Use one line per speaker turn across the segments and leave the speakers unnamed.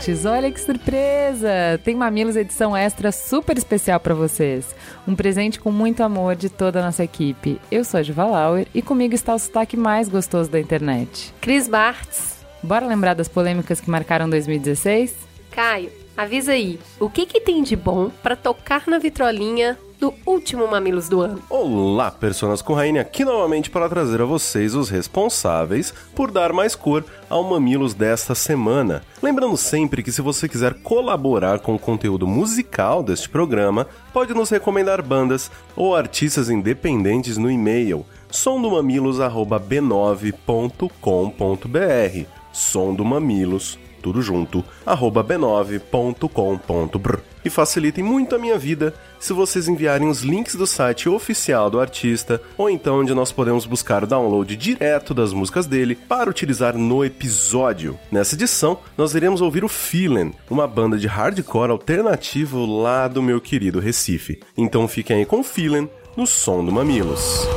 mamiletes. Olha que surpresa! Tem Mamilos edição extra super especial para vocês. Um presente com muito amor de toda a nossa equipe. Eu sou a Diva Lauer e comigo está o sotaque mais gostoso da internet.
Cris Bartz.
Bora lembrar das polêmicas que marcaram 2016?
Caio, avisa aí. O que que tem de bom para tocar na vitrolinha do último Mamilos do ano.
Olá, personas com Rainha aqui novamente para trazer a vocês os responsáveis por dar mais cor ao Mamilos desta semana. Lembrando sempre que se você quiser colaborar com o conteúdo musical deste programa, pode nos recomendar bandas ou artistas independentes no e-mail sondomamilos@b9.com.br. Sondomamilos tudo junto, arroba b9.com.br. E facilitem muito a minha vida se vocês enviarem os links do site oficial do artista, ou então onde nós podemos buscar o download direto das músicas dele para utilizar no episódio. Nessa edição, nós iremos ouvir o Feelin', uma banda de hardcore alternativo lá do meu querido Recife. Então fiquem aí com o Feelin' no som do Mamilos.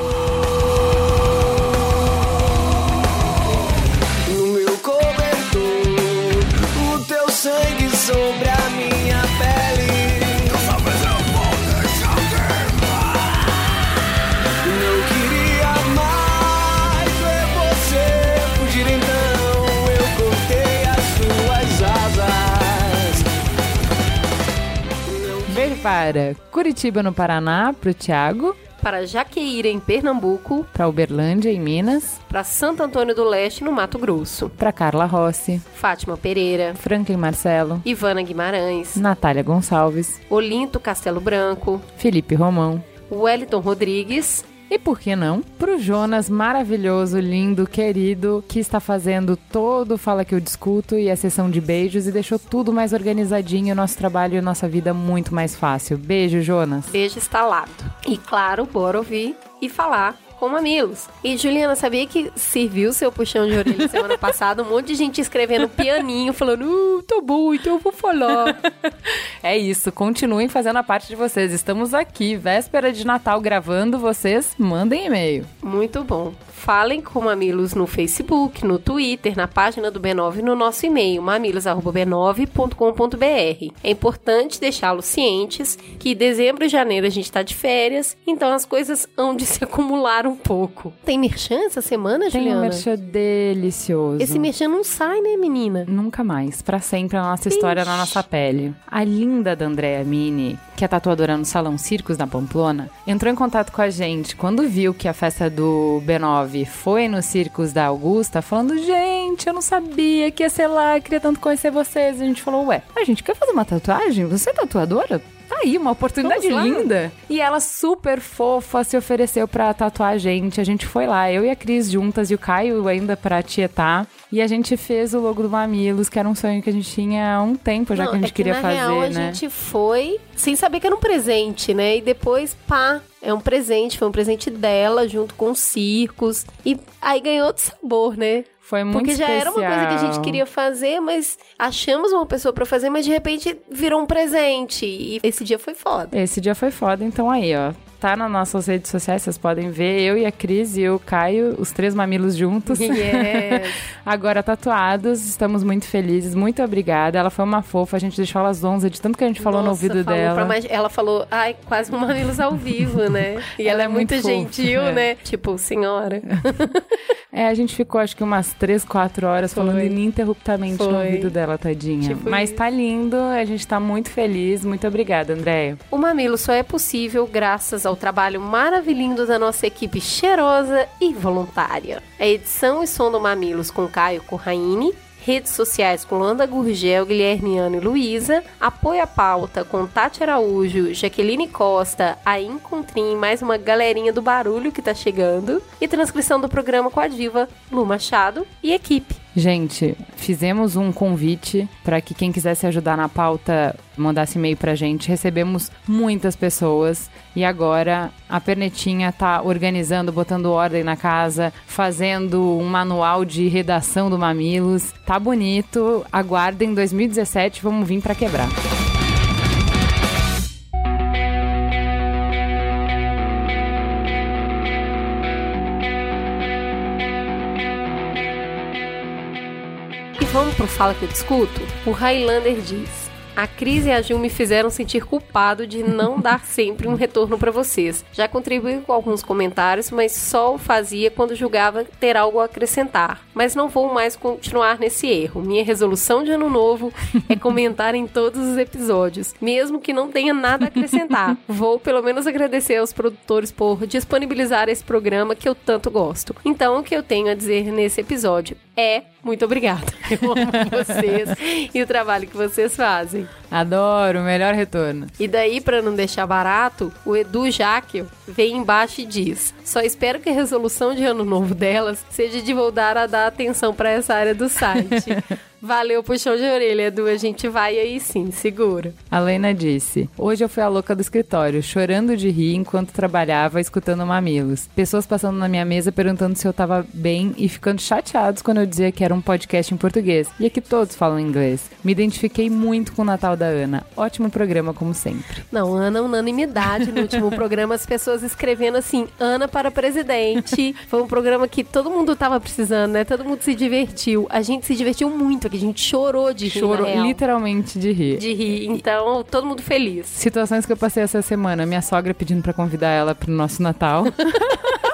Para Curitiba, no Paraná, para o Thiago.
Para Jaqueíra, em Pernambuco.
Para Uberlândia, em Minas.
Para Santo Antônio do Leste, no Mato Grosso.
Para Carla Rossi.
Fátima Pereira.
Franklin Marcelo.
Ivana Guimarães.
Natália Gonçalves.
Olinto Castelo Branco.
Felipe Romão.
Wellington Rodrigues.
E por que não? Pro Jonas maravilhoso, lindo, querido, que está fazendo todo Fala Que Eu Discuto e a sessão de beijos e deixou tudo mais organizadinho, nosso trabalho e nossa vida muito mais fácil. Beijo, Jonas.
Beijo instalado. E claro, bora ouvir e falar com mamilos. E Juliana, sabia que serviu seu puxão de orelha semana passada? Um monte de gente escrevendo pianinho, falando, uh, tô bom, então eu vou falar.
é isso, continuem fazendo a parte de vocês. Estamos aqui, véspera de Natal, gravando. Vocês mandem e-mail.
Muito bom. Falem com Mamilos no Facebook, no Twitter, na página do B9 no nosso e-mail, mamilos.b9.com.br. É importante deixá-los cientes que dezembro e janeiro a gente está de férias, então as coisas hão de se acumular um pouco. Tem merchan essa semana,
Tem
Juliana?
Tem um merchan delicioso.
Esse merchan não sai, né, menina?
Nunca mais. Para sempre a nossa história Ixi. na nossa pele. A linda da Andrea Mini, que é tatuadora no Salão Circos na Pamplona, entrou em contato com a gente quando viu que a festa do B9 foi no Circos da Augusta falando: gente, eu não sabia que ia ser lá, queria tanto conhecer vocês. E a gente falou: ué, a gente quer fazer uma tatuagem? Você é tatuadora? Tá aí, uma oportunidade linda. E ela super fofa se ofereceu pra tatuar a gente. A gente foi lá, eu e a Cris juntas e o Caio ainda pra tietar. E a gente fez o logo do Mamilos, que era um sonho que a gente tinha há um tempo já Não, que a gente é que queria
na
fazer,
real,
né?
A gente foi sem saber que era um presente, né? E depois, pá, é um presente, foi um presente dela junto com os circos. E aí ganhou outro sabor, né?
Foi muito
Porque já
especial.
era uma coisa que a gente queria fazer, mas achamos uma pessoa para fazer, mas de repente virou um presente. E esse dia foi foda.
Esse dia foi foda, então aí, ó tá nas nossas redes sociais, vocês podem ver. Eu e a Cris e o Caio, os três mamilos juntos.
Yes.
Agora tatuados, estamos muito felizes. Muito obrigada. Ela foi uma fofa, a gente deixou ela zonza de tanto que a gente falou
Nossa,
no ouvido dela.
Mais... Ela falou, ai, quase um mamilos ao vivo, né? E ela, ela é, muito, muito gentil, é. né? Tipo, senhora.
é, a gente ficou acho que umas três, quatro horas foi. falando ininterruptamente foi. no ouvido dela, tadinha. Tipo Mas isso. tá lindo, a gente tá muito feliz. Muito obrigada, Andréia.
O mamilo só é possível graças ao ao trabalho maravilhoso da nossa equipe cheirosa e voluntária. A edição e som do Mamilos com Caio Corraine, redes sociais com Landa Gurgel, Guilherme Ano e Luísa, apoio à pauta com Tati Araújo, Jaqueline Costa, a Encontrim, mais uma galerinha do barulho que tá chegando, e transcrição do programa com a diva Lu Machado e equipe.
Gente, fizemos um convite para que quem quisesse ajudar na pauta mandasse e-mail pra gente. Recebemos muitas pessoas e agora a Pernetinha tá organizando, botando ordem na casa, fazendo um manual de redação do Mamilos. Tá bonito. Aguardem 2017, vamos vir para quebrar.
Pro Fala que eu discuto? O Highlander diz: A Cris e a Gil me fizeram sentir culpado de não dar sempre um retorno para vocês. Já contribuí com alguns comentários, mas só o fazia quando julgava ter algo a acrescentar. Mas não vou mais continuar nesse erro. Minha resolução de ano novo é comentar em todos os episódios, mesmo que não tenha nada a acrescentar. Vou pelo menos agradecer aos produtores por disponibilizar esse programa que eu tanto gosto. Então, o que eu tenho a dizer nesse episódio é muito obrigada. Eu amo vocês e o trabalho que vocês fazem.
Adoro, melhor retorno.
E daí, pra não deixar barato, o Edu Jaquio vem embaixo e diz: Só espero que a resolução de ano novo delas seja de voltar a dar atenção pra essa área do site. Valeu, puxão de orelha, Edu. A gente vai aí sim, segura.
A Lena disse: Hoje eu fui a louca do escritório, chorando de rir enquanto trabalhava escutando mamilos. Pessoas passando na minha mesa perguntando se eu tava bem e ficando chateados quando eu dizia que era um podcast em português. E aqui todos falam inglês. Me identifiquei muito com o Natal da Ana. Ótimo programa, como sempre.
Não, Ana, unanimidade no último programa, as pessoas escrevendo assim: Ana para presidente. Foi um programa que todo mundo tava precisando, né? Todo mundo se divertiu. A gente se divertiu muito, a gente chorou de rir.
Chorou literalmente de rir.
de rir. Então, todo mundo feliz.
Situações que eu passei essa semana. Minha sogra pedindo pra convidar ela pro nosso Natal.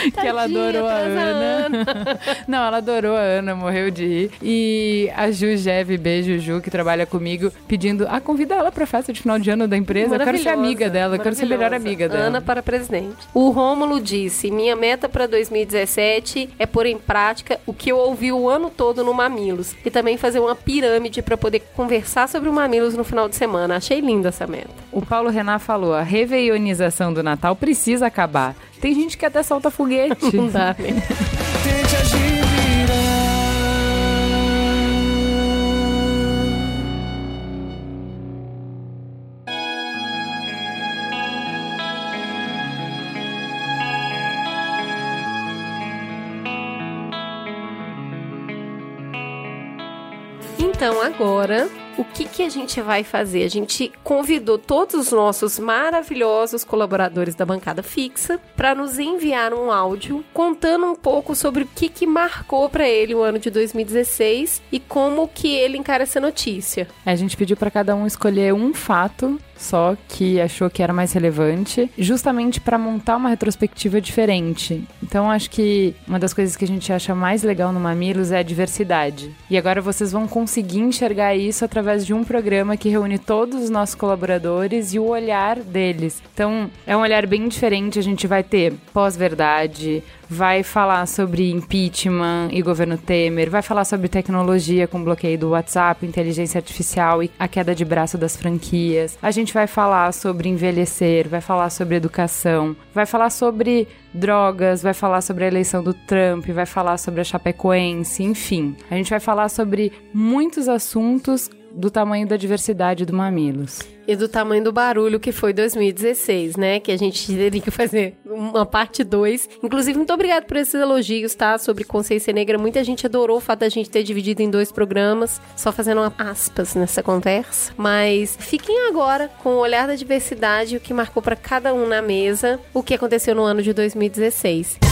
que ela adorou a
traz a
Ana. Não, ela adorou a Ana, morreu de rir. E a Ju Jeve, beijo Ju, que trabalha comigo, pedindo, ah, convida ela pra festa de final de ano da empresa. Eu quero ser amiga dela, eu quero ser melhor amiga dela.
Ana para presidente. O Rômulo disse: Minha meta para 2017 é pôr em prática o que eu ouvi o ano todo no Mamilos e também fazer uma pirâmide para poder conversar sobre o Mamilos no final de semana. Achei linda essa meta.
O Paulo Renan falou, a reveionização do Natal precisa acabar. Tem gente que até solta foguete.
Não dá, né?
Tente agir
Então agora, o que, que a gente vai fazer? A gente convidou todos os nossos maravilhosos colaboradores da bancada fixa para nos enviar um áudio contando um pouco sobre o que, que marcou para ele o ano de 2016 e como que ele encara essa notícia.
A gente pediu pra cada um escolher um fato só que achou que era mais relevante, justamente pra montar uma retrospectiva diferente. Então acho que uma das coisas que a gente acha mais legal no Mamilos é a diversidade. E agora vocês vão conseguir enxergar isso através de um programa que reúne todos os nossos colaboradores e o olhar deles. Então é um olhar bem diferente, a gente vai ter pós-verdade, vai falar sobre impeachment e governo Temer, vai falar sobre tecnologia com bloqueio do WhatsApp, inteligência artificial e a queda de braço das franquias. A gente vai falar sobre envelhecer, vai falar sobre educação, vai falar sobre drogas, vai falar sobre a eleição do Trump, vai falar sobre a Chapecoense, enfim. A gente vai falar sobre muitos assuntos do tamanho da diversidade do Mamilos.
E do tamanho do barulho que foi 2016, né? Que a gente teria que fazer uma parte 2. Inclusive, muito obrigado por esses elogios, tá? Sobre consciência negra. Muita gente adorou o fato da gente ter dividido em dois programas, só fazendo aspas nessa conversa. Mas fiquem agora com o olhar da diversidade, o que marcou para cada um na mesa, o que aconteceu no ano de 2016.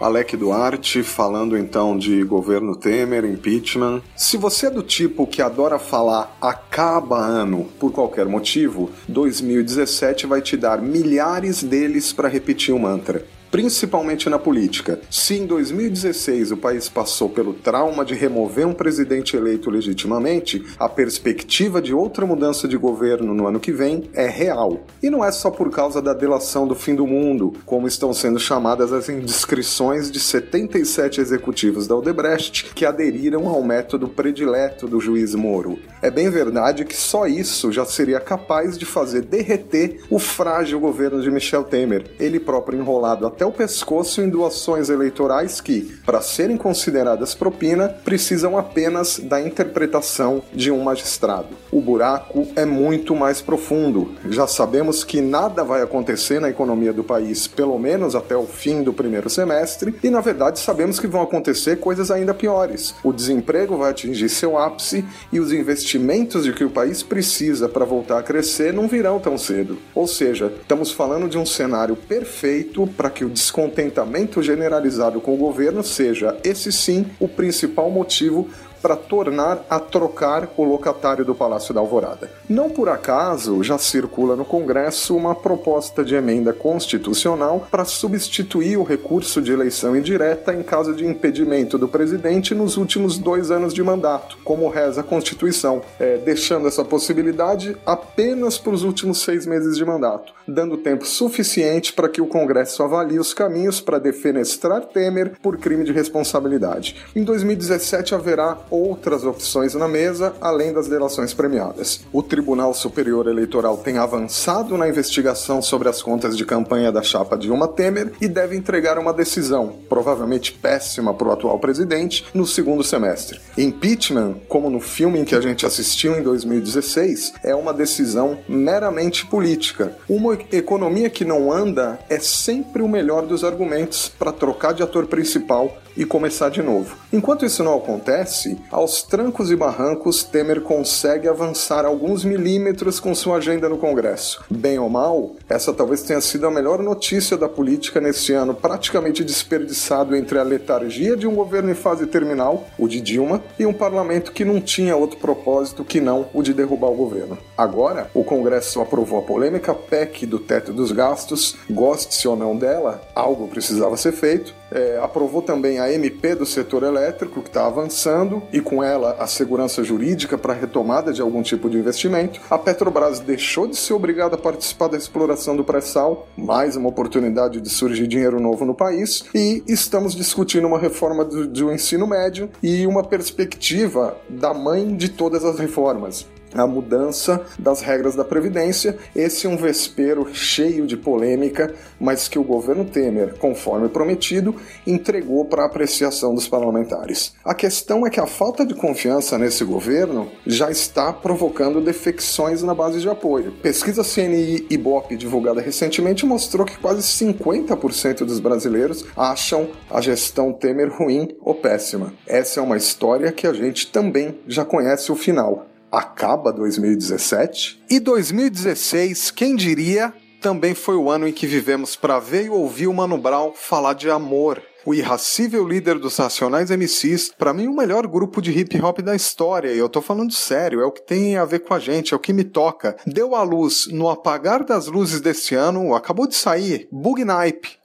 Alec Duarte falando então de governo Temer, impeachment. Se você é do tipo que adora falar acaba ano por qualquer motivo, 2017 vai te dar milhares deles para repetir o mantra. Principalmente na política. Se em 2016 o país passou pelo trauma de remover um presidente eleito legitimamente, a perspectiva de outra mudança de governo no ano que vem é real. E não é só por causa da delação do fim do mundo, como estão sendo chamadas as indiscrições de 77 executivos da Odebrecht que aderiram ao método predileto do juiz Moro. É bem verdade que só isso já seria capaz de fazer derreter o frágil governo de Michel Temer, ele próprio enrolado até o pescoço em doações eleitorais que, para serem consideradas propina, precisam apenas da interpretação de um magistrado. O buraco é muito mais profundo. Já sabemos que nada vai acontecer na economia do país, pelo menos até o fim do primeiro semestre, e na verdade sabemos que vão acontecer coisas ainda piores. O desemprego vai atingir seu ápice e os investimentos de que o país precisa para voltar a crescer não virão tão cedo. Ou seja, estamos falando de um cenário perfeito para que o descontentamento generalizado com o governo seja, esse sim, o principal motivo para tornar a trocar o locatário do Palácio da Alvorada. Não por acaso já circula no Congresso uma proposta de emenda constitucional para substituir o recurso de eleição indireta em caso de impedimento do presidente nos últimos dois anos de mandato, como reza a Constituição, é, deixando essa possibilidade apenas para os últimos seis meses de mandato, dando tempo suficiente para que o Congresso avalie os caminhos para defenestrar Temer por crime de responsabilidade. Em 2017 haverá outras opções na mesa, além das delações premiadas. O Tribunal Superior Eleitoral tem avançado na investigação sobre as contas de campanha da chapa Dilma Temer e deve entregar uma decisão, provavelmente péssima para o atual presidente, no segundo semestre. Impeachment, como no filme em que a gente assistiu em 2016, é uma decisão meramente política. Uma economia que não anda é sempre o melhor dos argumentos para trocar de ator principal e começar de novo. Enquanto isso não acontece, aos trancos e barrancos, Temer consegue avançar alguns milímetros com sua agenda no Congresso. Bem ou mal, essa talvez tenha sido a melhor notícia da política neste ano, praticamente desperdiçado entre a letargia de um governo em fase terminal, o de Dilma, e um parlamento que não tinha outro propósito que não o de derrubar o governo. Agora, o Congresso aprovou a polêmica PEC do teto dos gastos, goste-se ou não dela, algo precisava ser feito, é, aprovou também a MP do setor elétrico, que está avançando, e com ela a segurança jurídica para retomada de algum tipo de investimento. A Petrobras deixou de ser obrigada a participar da exploração do pré-sal, mais uma oportunidade de surgir dinheiro novo no país, e estamos discutindo uma reforma do, do ensino médio e uma perspectiva da mãe de todas as reformas, a mudança das regras da Previdência. Esse é um vespeiro cheio de polêmica, mas que o governo Temer, conforme prometido, entregou para apreciação dos parlamentares. A questão é que a falta de confiança nesse governo já está provocando defecções na base de apoio. Pesquisa CNI Ibope divulgada recentemente mostrou que quase 50% dos brasileiros acham a gestão Temer ruim ou péssima. Essa é uma história que a gente também já conhece o final acaba 2017. E 2016, quem diria, também foi o ano em que vivemos para ver e ouvir o Mano Brown falar de amor. O irracível líder dos Racionais MCs, para mim o melhor grupo de hip hop da história, e eu tô falando sério, é o que tem a ver com a gente, é o que me toca. Deu à luz no apagar das luzes deste ano, acabou de sair, Bug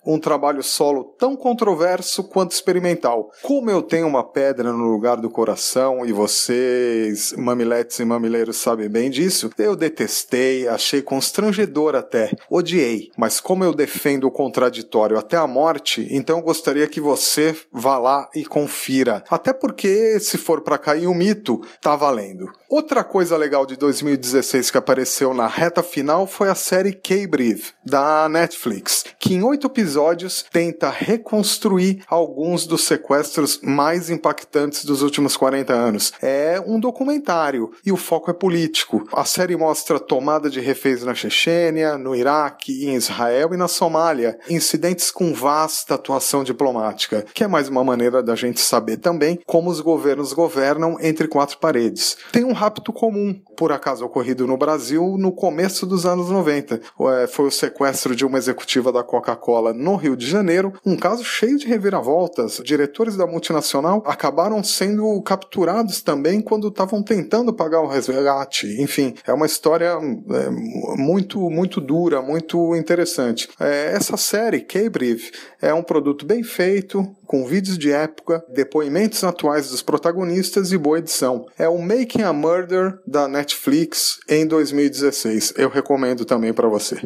um trabalho solo tão controverso quanto experimental. Como eu tenho uma pedra no lugar do coração e vocês, mamiletes e mamileiros, sabem bem disso, eu detestei, achei constrangedor até, odiei. Mas como eu defendo o contraditório até a morte, então eu gostaria que você vá lá e confira. Até porque, se for para cair um mito, tá valendo. Outra coisa legal de 2016 que apareceu na reta final foi a série K-Breathe, da Netflix, que em oito episódios episódios tenta reconstruir alguns dos sequestros mais impactantes dos últimos 40 anos. É um documentário e o foco é político. A série mostra tomada de reféns na Chechênia, no Iraque, em Israel e na Somália, incidentes com vasta atuação diplomática, que é mais uma maneira da gente saber também como os governos governam entre quatro paredes. Tem um rapto comum, por acaso ocorrido no Brasil no começo dos anos 90. É, foi o sequestro de uma executiva da Coca-Cola no Rio de Janeiro, um caso cheio de reviravoltas. Diretores da multinacional acabaram sendo capturados também quando estavam tentando pagar o resgate. Enfim, é uma história é, muito, muito dura, muito interessante. É, essa série, K-Brief, é um produto bem feito, com vídeos de época, depoimentos atuais dos protagonistas e boa edição. É o Making a Murder da Netflix em 2016. Eu recomendo também para você.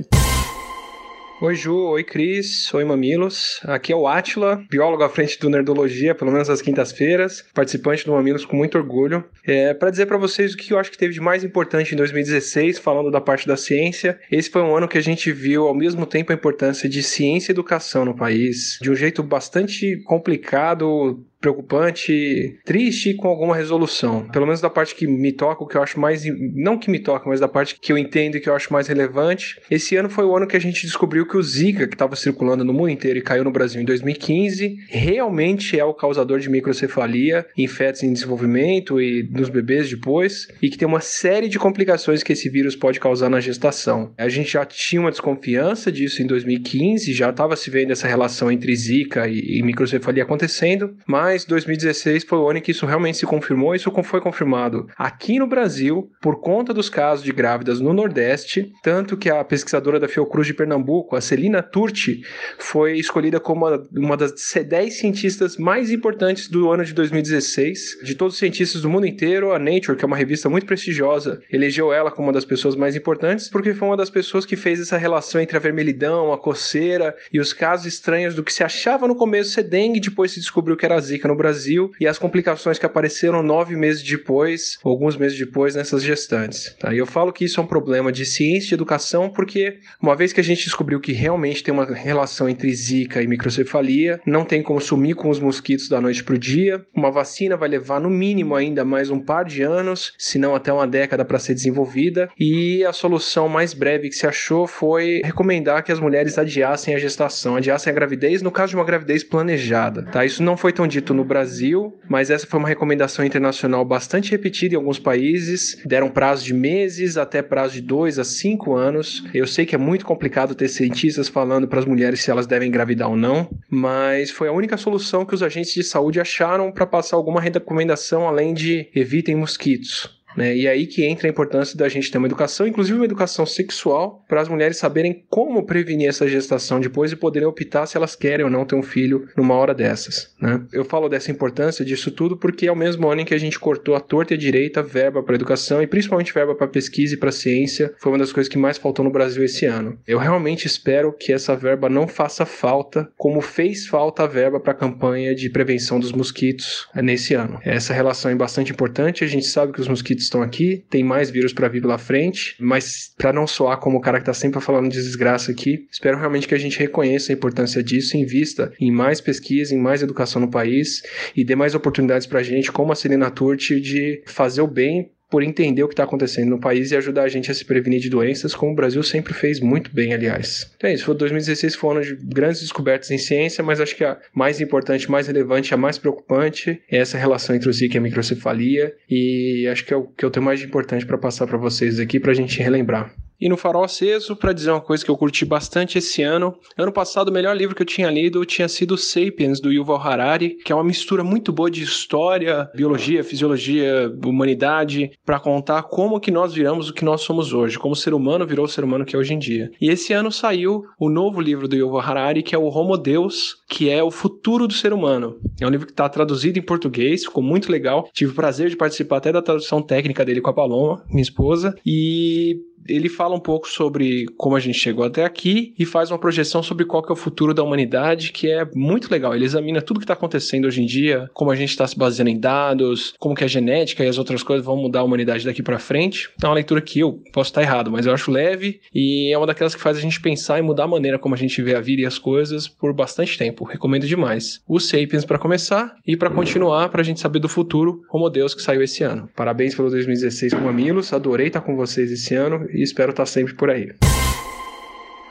Oi Ju, oi Cris, oi Mamilos. Aqui é o Atila, biólogo à frente do Nerdologia, pelo menos às quintas-feiras, participante do Mamilos com muito orgulho. É, para dizer para vocês o que eu acho que teve de mais importante em 2016, falando da parte da ciência, esse foi um ano que a gente viu ao mesmo tempo a importância de ciência e educação no país, de um jeito bastante complicado, preocupante, triste e com alguma resolução. Pelo menos da parte que me toca, o que eu acho mais. Não que me toca, mas da parte que eu entendo e que eu acho mais relevante. Esse ano foi o ano que a gente descobriu que o Zika, que estava circulando no mundo inteiro e caiu no Brasil em 2015, realmente é o causador de microcefalia em fetos em desenvolvimento e nos bebês depois, e que tem uma série de complicações que esse vírus pode causar na gestação. A gente já tinha uma desconfiança disso em 2015, já estava se vendo essa relação entre Zika e, e microcefalia acontecendo, mas mas 2016 foi o ano em que isso realmente se confirmou. Isso foi confirmado aqui no Brasil por conta dos casos de grávidas no Nordeste, tanto que a pesquisadora da Fiocruz de Pernambuco, a Celina Turti, foi escolhida como uma das 10 cientistas mais importantes do ano de 2016. De todos os cientistas do mundo inteiro, a Nature, que é uma revista muito prestigiosa, elegeu ela como uma das pessoas mais importantes porque foi uma das pessoas que fez essa relação entre a vermelhidão, a coceira e os casos estranhos do que se achava no começo ser dengue, depois se descobriu que era zika no Brasil e as complicações que apareceram nove meses depois, alguns meses depois, nessas gestantes. Tá? E eu falo que isso é um problema de ciência e educação porque, uma vez que a gente descobriu que realmente tem uma relação entre zika e microcefalia, não tem como sumir com os mosquitos da noite para o dia. Uma vacina vai levar no mínimo ainda mais um par de anos, se não até uma década para ser desenvolvida. E a solução mais breve que se achou foi recomendar que as mulheres adiassem a gestação, adiassem a gravidez, no caso de uma gravidez planejada. Tá? Isso não foi tão dito no Brasil, mas essa foi uma recomendação internacional bastante repetida em alguns países. Deram prazo de meses até prazo de dois a cinco anos. Eu sei que é muito complicado ter cientistas falando para as mulheres se elas devem engravidar ou não, mas foi a única solução que os agentes de saúde acharam para passar alguma recomendação além de evitem mosquitos. Né? E é aí que entra a importância da gente ter uma educação, inclusive uma educação sexual, para as mulheres saberem como prevenir essa gestação depois e poderem optar se elas querem ou não ter um filho numa hora dessas. Né? Eu falo dessa importância disso tudo porque é o mesmo ano em que a gente cortou a torta e a direita verba para educação e principalmente verba para pesquisa e para ciência. Foi uma das coisas que mais faltou no Brasil esse ano. Eu realmente espero que essa verba não faça falta como fez falta a verba para a campanha de prevenção dos mosquitos nesse ano. Essa relação é bastante importante. A gente sabe que os mosquitos estão aqui, tem mais vírus para vir pela frente, mas para não soar como o cara que tá sempre falando de desgraça aqui, espero realmente que a gente reconheça a importância disso, invista em mais pesquisa, em mais educação no país e dê mais oportunidades para a gente, como a Celina Turti, de fazer o bem por entender o que está acontecendo no país e ajudar a gente a se prevenir de doenças, como o Brasil sempre fez muito bem, aliás. Então é isso, 2016 foi um ano de grandes descobertas em ciência, mas acho que a mais importante, mais relevante, a mais preocupante é essa relação entre o Zika e a microcefalia, e acho que é o que eu tenho mais de importante para passar para vocês aqui, para a gente relembrar. E no Farol Aceso, para dizer uma coisa que eu curti bastante esse ano. Ano passado, o melhor livro que eu tinha lido tinha sido Sapiens, do Yuval Harari, que é uma mistura muito boa de história, biologia, fisiologia, humanidade, para contar como que nós viramos o que nós somos hoje, como o ser humano virou o ser humano que é hoje em dia. E esse ano saiu o novo livro do Yuval Harari, que é o Homo Deus, que é o futuro do ser humano. É um livro que está traduzido em português, ficou muito legal. Tive o prazer de participar até da tradução técnica dele com a Paloma, minha esposa, e ele fala um pouco sobre como a gente chegou até aqui e faz uma projeção sobre qual que é o futuro da humanidade, que é muito legal. Ele examina tudo que está acontecendo hoje em dia, como a gente está se baseando em dados, como que a genética e as outras coisas vão mudar a humanidade daqui para frente. É uma leitura que eu posso estar errado, mas eu acho leve e é uma daquelas que faz a gente pensar e mudar a maneira como a gente vê a vida e as coisas por bastante tempo. Recomendo demais. O Sapiens para começar e para continuar, para a gente saber do futuro, Homo Deus que saiu esse ano. Parabéns pelo 2016 com Mamilos, adorei estar com vocês esse ano e espero estar sempre por aí.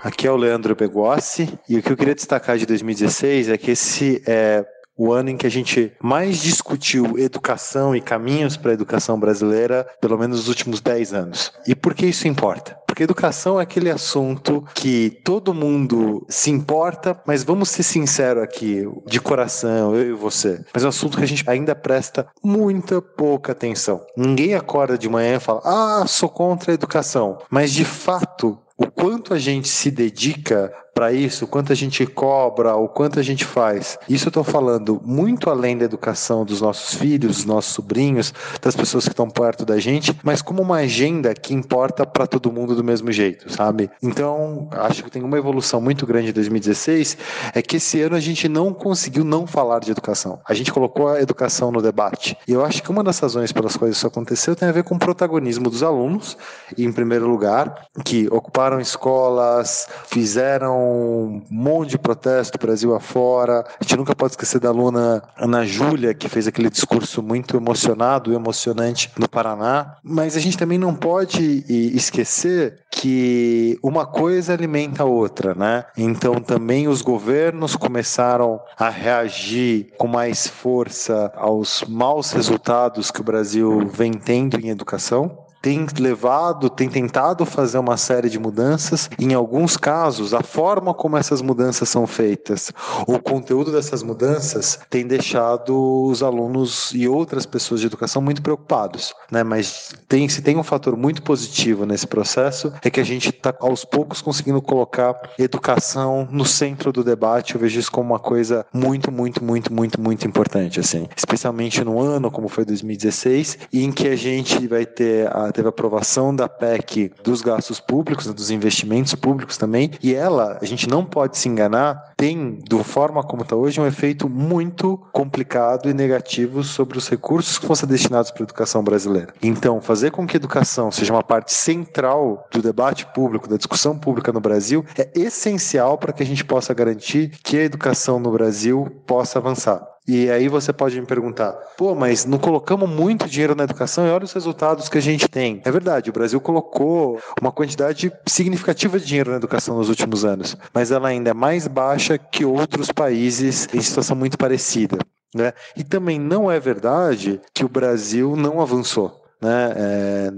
Aqui é o Leandro Begossi e o que eu queria destacar de 2016 é que esse é o ano em que a gente mais discutiu educação e caminhos para a educação brasileira, pelo menos nos últimos 10 anos. E por que isso importa? Porque educação é aquele assunto que todo mundo se importa, mas vamos ser sinceros aqui, de coração, eu e você. Mas é um assunto que a gente ainda presta muita pouca atenção. Ninguém acorda de manhã e fala, ah, sou contra a educação. Mas de fato, o quanto a gente se dedica para isso, o quanto a gente cobra, o quanto a gente faz. Isso eu estou falando muito além da educação dos nossos filhos, dos nossos sobrinhos, das pessoas que estão perto da gente, mas como uma agenda que importa para todo mundo do mesmo jeito, sabe? Então, acho que tem uma evolução muito grande em 2016, é que esse ano a gente não conseguiu não falar de educação. A gente colocou a educação no debate. E eu acho que uma das razões pelas quais isso aconteceu tem a ver com o protagonismo dos alunos, em primeiro lugar, que ocuparam escolas, fizeram um monte de protesto Brasil afora. A gente nunca pode esquecer da aluna Ana Júlia, que fez aquele discurso muito emocionado e emocionante no Paraná. Mas a gente também não pode esquecer que uma coisa alimenta a outra, né? Então também os governos começaram a reagir com mais força aos maus resultados que o Brasil vem tendo em educação tem levado, tem tentado fazer uma série de mudanças. Em alguns casos, a forma como essas mudanças são feitas, o conteúdo dessas mudanças tem deixado os alunos e outras pessoas de educação muito preocupados, né? Mas tem, se tem um fator muito positivo nesse processo é que a gente está aos poucos conseguindo colocar educação no centro do debate. Eu vejo isso como uma coisa muito, muito, muito, muito, muito importante, assim, especialmente no ano como foi 2016, em que a gente vai ter a teve aprovação da PEC dos gastos públicos, dos investimentos públicos também, e ela, a gente não pode se enganar, tem, da forma como está hoje, um efeito muito complicado e negativo sobre os recursos que vão ser destinados para a educação brasileira. Então, fazer com que a educação seja uma parte central do debate público, da discussão pública no Brasil, é essencial para que a gente possa garantir que a educação no Brasil possa avançar. E aí você pode me perguntar, pô, mas não colocamos muito dinheiro na educação e olha os resultados que a gente tem. É verdade, o Brasil colocou uma quantidade significativa de dinheiro na educação nos últimos anos, mas ela ainda é mais baixa que outros países em situação muito parecida. Né? E também não é verdade que o Brasil não avançou. Né? É,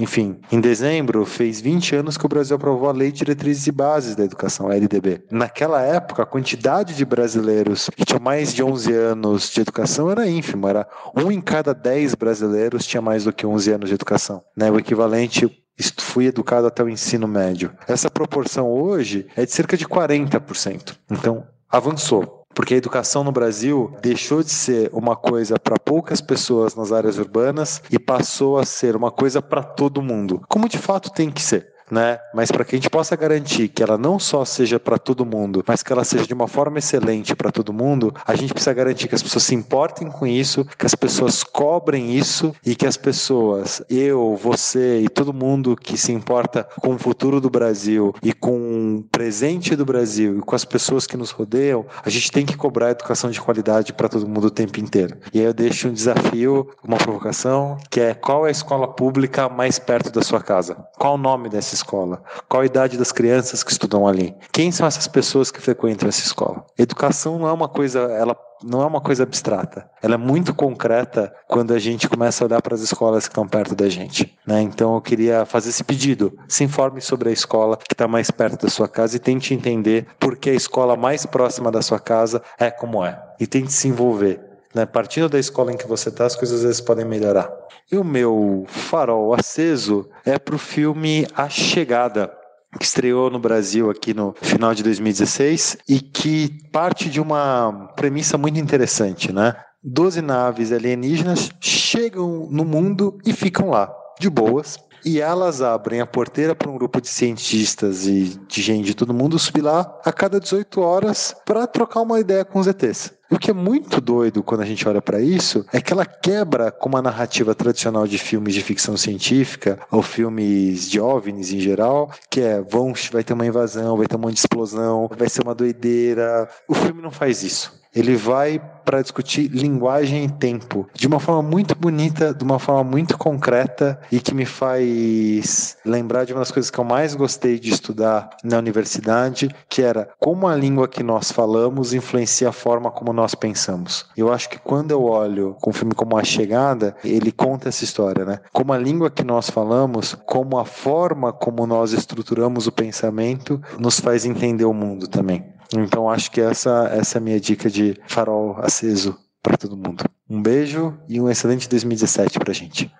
enfim, em dezembro fez 20 anos que o Brasil aprovou a Lei de Diretrizes e Bases da Educação, a LDB. Naquela época, a quantidade de brasileiros que tinham mais de 11 anos de educação era ínfima, era um em cada 10 brasileiros tinha mais do que 11 anos de educação, né? O equivalente fui educado até o ensino médio. Essa proporção hoje é de cerca de 40%. Então, avançou. Porque a educação no Brasil deixou de ser uma coisa para poucas pessoas nas áreas urbanas e passou a ser uma coisa para todo mundo, como de fato tem que ser né? Mas para que a gente possa garantir que ela não só seja para todo mundo, mas que ela seja de uma forma excelente para todo mundo, a gente precisa garantir que as pessoas se importem com isso, que as pessoas cobrem isso e que as pessoas, eu, você e todo mundo que se importa com o futuro do Brasil e com o presente do Brasil e com as pessoas que nos rodeiam, a gente tem que cobrar educação de qualidade para todo mundo o tempo inteiro. E aí eu deixo um desafio, uma provocação, que é qual é a escola pública mais perto da sua casa? Qual o nome dessa escola? Qual a idade das crianças que estudam ali? Quem são essas pessoas que frequentam essa escola? Educação não é uma coisa, ela não é uma coisa abstrata. Ela é muito concreta quando a gente começa a olhar para as escolas que estão perto da gente. Né? Então eu queria fazer esse pedido. Se informe sobre a escola que está mais perto da sua casa e tente entender por que a escola mais próxima da sua casa é como é. E tente se envolver. Né? Partindo da escola em que você está, as coisas às vezes podem melhorar. E o meu farol aceso é para o filme A Chegada, que estreou no Brasil aqui no final de 2016 e que parte de uma premissa muito interessante, né? Doze naves alienígenas chegam no mundo e ficam lá, de boas, e elas abrem a porteira para um grupo de cientistas e de gente de todo mundo subir lá a cada 18 horas para trocar uma ideia com os ETs. O que é muito doido quando a gente olha para isso é que ela quebra com uma narrativa tradicional de filmes de ficção científica ou filmes de OVNIs em geral, que é vão, vai ter uma invasão, vai ter um de explosão, vai ser uma doideira. O filme não faz isso. Ele vai para discutir linguagem e tempo de uma forma muito bonita, de uma forma muito concreta e que me faz lembrar de uma das coisas que eu mais gostei de estudar na universidade, que era como a língua que nós falamos influencia a forma como nós pensamos. Eu acho que quando eu olho com um filme como A Chegada, ele conta essa história, né? Como a língua que nós falamos, como a forma como nós estruturamos o pensamento nos faz entender o mundo também. Então acho que essa, essa é a minha dica de farol aceso para todo mundo. Um beijo e um excelente 2017 para gente.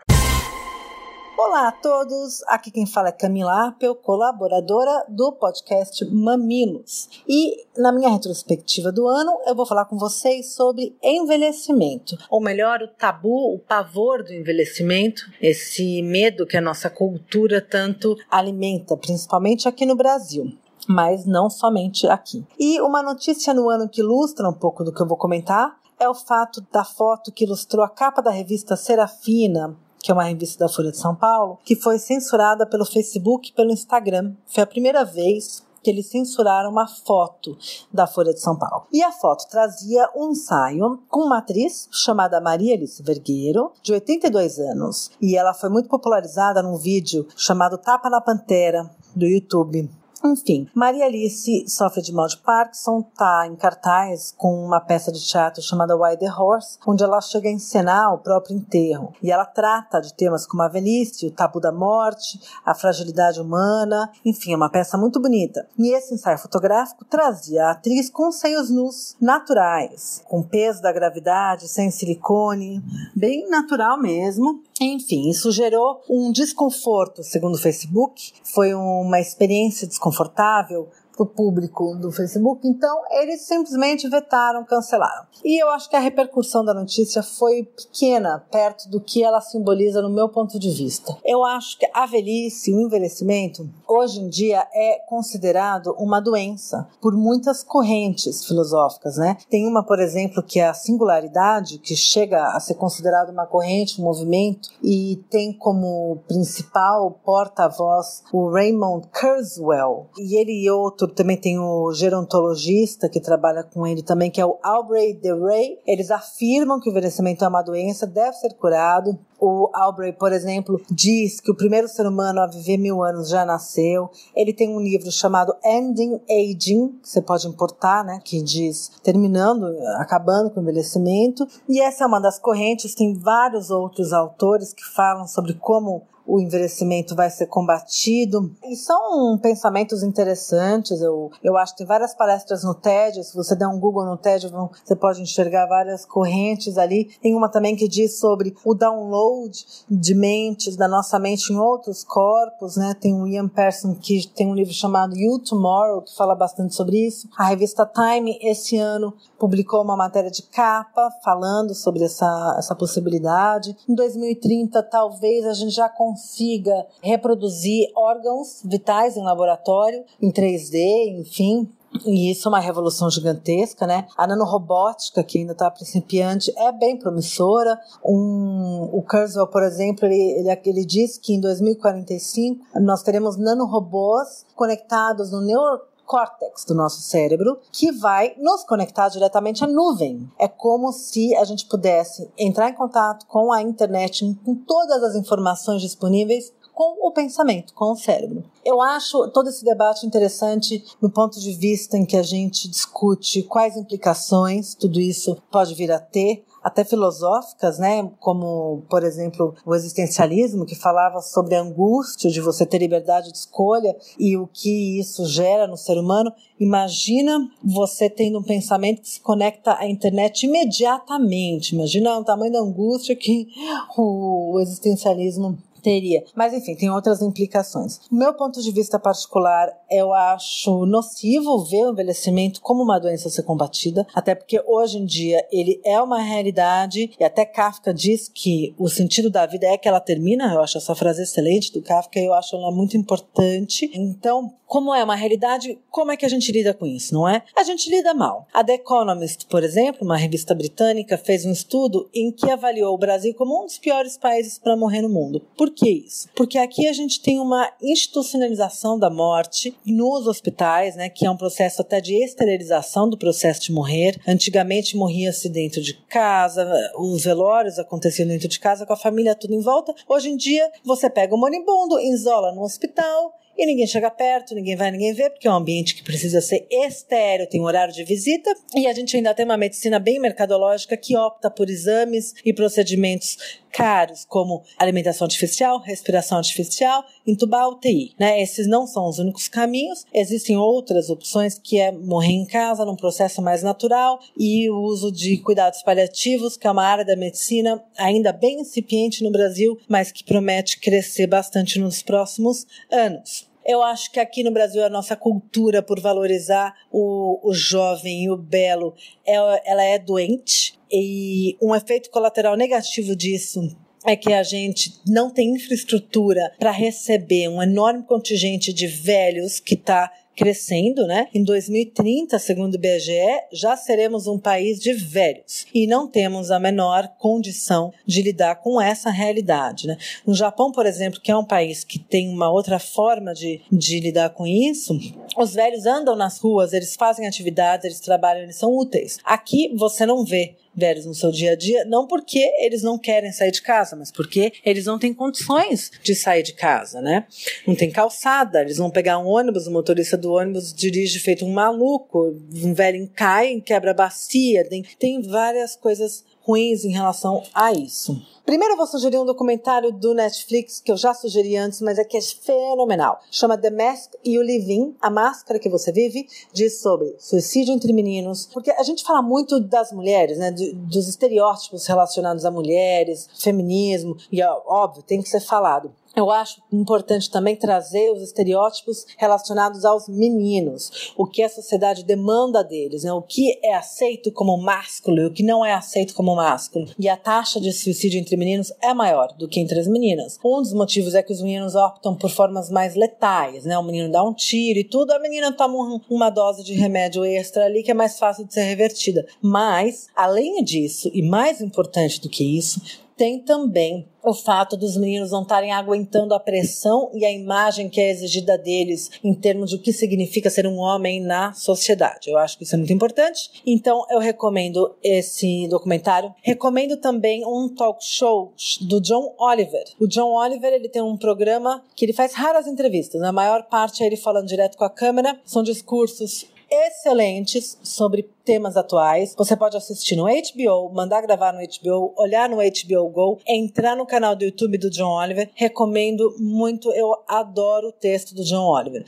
Olá a todos, aqui quem fala é Camila Apel, colaboradora do podcast Mamilos. E na minha retrospectiva do ano, eu vou falar com vocês sobre envelhecimento, ou melhor, o tabu, o pavor do envelhecimento, esse medo que a nossa cultura tanto alimenta, principalmente aqui no Brasil mas não somente aqui. E uma notícia no ano que ilustra um pouco do que eu vou comentar é o fato da foto que ilustrou a capa da revista Serafina, que é uma revista da Folha de São Paulo, que foi censurada pelo Facebook e pelo Instagram. Foi a primeira vez que eles censuraram uma foto da Folha de São Paulo. E a foto trazia um ensaio com uma atriz chamada Maria Alice Vergueiro, de 82 anos. E ela foi muito popularizada num vídeo chamado Tapa na Pantera, do YouTube. Enfim, Maria Alice sofre de mal de Parkinson, está em cartaz com uma peça de teatro chamada Why the Horse, onde ela chega a encenar o próprio enterro. E ela trata de temas como a velhice, o tabu da morte, a fragilidade humana, enfim, é uma peça muito bonita. E esse ensaio fotográfico trazia a atriz com seios nus naturais, com peso da gravidade, sem silicone, bem natural mesmo. Enfim, isso gerou um desconforto, segundo o Facebook. Foi uma experiência desconfortável para o público do Facebook, então eles simplesmente vetaram, cancelaram. E eu acho que a repercussão da notícia foi pequena, perto do que ela simboliza no meu ponto de vista. Eu acho que a velhice, o envelhecimento, hoje em dia é considerado uma doença por muitas correntes filosóficas, né? Tem uma, por exemplo, que é a singularidade, que chega a ser considerada uma corrente, um movimento, e tem como principal porta-voz o Raymond Kurzweil. E ele e outro também tem o gerontologista que trabalha com ele também, que é o Aubrey de Rey. Eles afirmam que o envelhecimento é uma doença, deve ser curado. O Aubrey, por exemplo, diz que o primeiro ser humano a viver mil anos já nasceu. Ele tem um livro chamado Ending Aging, que você pode importar, né? Que diz terminando, acabando com o envelhecimento. E essa é uma das correntes. Tem vários outros autores que falam sobre como o envelhecimento vai ser combatido. E são pensamentos interessantes. Eu, eu acho que tem várias palestras no TED. Se você der um Google no TED, você pode enxergar várias correntes ali. Tem uma também que diz sobre o download de mentes, da nossa mente em outros corpos, né? Tem o Ian Person que tem um livro chamado You Tomorrow, que fala bastante sobre isso. A revista Time, esse ano, publicou uma matéria de capa falando sobre essa, essa possibilidade. Em 2030, talvez a gente já consiga consiga reproduzir órgãos vitais em laboratório, em 3D, enfim, e isso é uma revolução gigantesca, né? A nanorobótica, que ainda está principiante, é bem promissora. Um, o Kurzweil, por exemplo, ele, ele, ele diz que em 2045 nós teremos nanorobôs conectados no neuro córtex do nosso cérebro que vai nos conectar diretamente à nuvem. É como se a gente pudesse entrar em contato com a internet, com todas as informações disponíveis com o pensamento, com o cérebro. Eu acho todo esse debate interessante no ponto de vista em que a gente discute quais implicações tudo isso pode vir a ter até filosóficas, né, como, por exemplo, o existencialismo, que falava sobre a angústia de você ter liberdade de escolha e o que isso gera no ser humano. Imagina você tendo um pensamento que se conecta à internet imediatamente. Imagina o tamanho da angústia que o existencialismo teria. Mas enfim, tem outras implicações. Meu ponto de vista particular, eu acho nocivo ver o envelhecimento como uma doença a ser combatida, até porque hoje em dia ele é uma realidade e até Kafka diz que o sentido da vida é que ela termina. Eu acho essa frase excelente do Kafka, eu acho ela muito importante. Então, como é uma realidade, como é que a gente lida com isso, não é? A gente lida mal. A The Economist, por exemplo, uma revista britânica, fez um estudo em que avaliou o Brasil como um dos piores países para morrer no mundo. Por Por que isso? Porque aqui a gente tem uma institucionalização da morte nos hospitais, né, que é um processo até de esterilização do processo de morrer. Antigamente morria-se dentro de casa, os velórios aconteciam dentro de casa com a família tudo em volta. Hoje em dia, você pega o moribundo, isola no hospital, e ninguém chega perto, ninguém vai, ninguém vê, porque é um ambiente que precisa ser estéreo, tem um horário de visita, e a gente ainda tem uma medicina bem mercadológica que opta por exames e procedimentos caros, como alimentação artificial, respiração artificial, entubar UTI. Né? Esses não são os únicos caminhos, existem outras opções que é morrer em casa num processo mais natural e o uso de cuidados paliativos, que é uma área da medicina ainda bem incipiente no Brasil, mas que promete crescer bastante nos próximos anos. Eu acho que aqui no Brasil a nossa cultura por valorizar o, o jovem e o belo, é, ela é doente. E um efeito colateral negativo disso é que a gente não tem infraestrutura para receber um enorme contingente de velhos que está crescendo, né? Em 2030, segundo o IBGE, já seremos um país de velhos e não temos a menor condição de lidar com essa realidade, né? No Japão, por exemplo, que é um país que tem uma outra forma de, de lidar com isso, os velhos andam nas ruas, eles fazem atividades, eles trabalham, eles são úteis. Aqui você não vê velhos no seu dia a dia, não porque eles não querem sair de casa, mas porque eles não têm condições de sair de casa, né? Não tem calçada, eles vão pegar um ônibus, o motorista do ônibus dirige feito um maluco, um velho cai, quebra a bacia, tem, tem várias coisas ruins em relação a isso. Primeiro eu vou sugerir um documentário do Netflix que eu já sugeri antes, mas é que é fenomenal. Chama The Mask You Live In, A Máscara que Você Vive, diz sobre suicídio entre meninos, porque a gente fala muito das mulheres, né, dos estereótipos relacionados a mulheres, feminismo, e óbvio, tem que ser falado. Eu acho importante também trazer os estereótipos relacionados aos meninos, o que a sociedade demanda deles, né? o que é aceito como másculo e o que não é aceito como másculo. E a taxa de suicídio entre meninos é maior do que entre as meninas. Um dos motivos é que os meninos optam por formas mais letais, né? O menino dá um tiro e tudo, a menina toma uma dose de remédio extra ali que é mais fácil de ser revertida. Mas, além disso, e mais importante do que isso, tem também o fato dos meninos não estarem aguentando a pressão e a imagem que é exigida deles em termos do que significa ser um homem na sociedade. Eu acho que isso é muito importante. Então eu recomendo esse documentário. Recomendo também um talk show do John Oliver. O John Oliver ele tem um programa que ele faz raras entrevistas. Na maior parte é ele falando direto com a câmera. São discursos excelentes sobre temas atuais. Você pode assistir no HBO, mandar gravar no HBO, olhar no HBO Go, entrar no canal do YouTube do John Oliver. Recomendo muito, eu adoro o texto do John Oliver.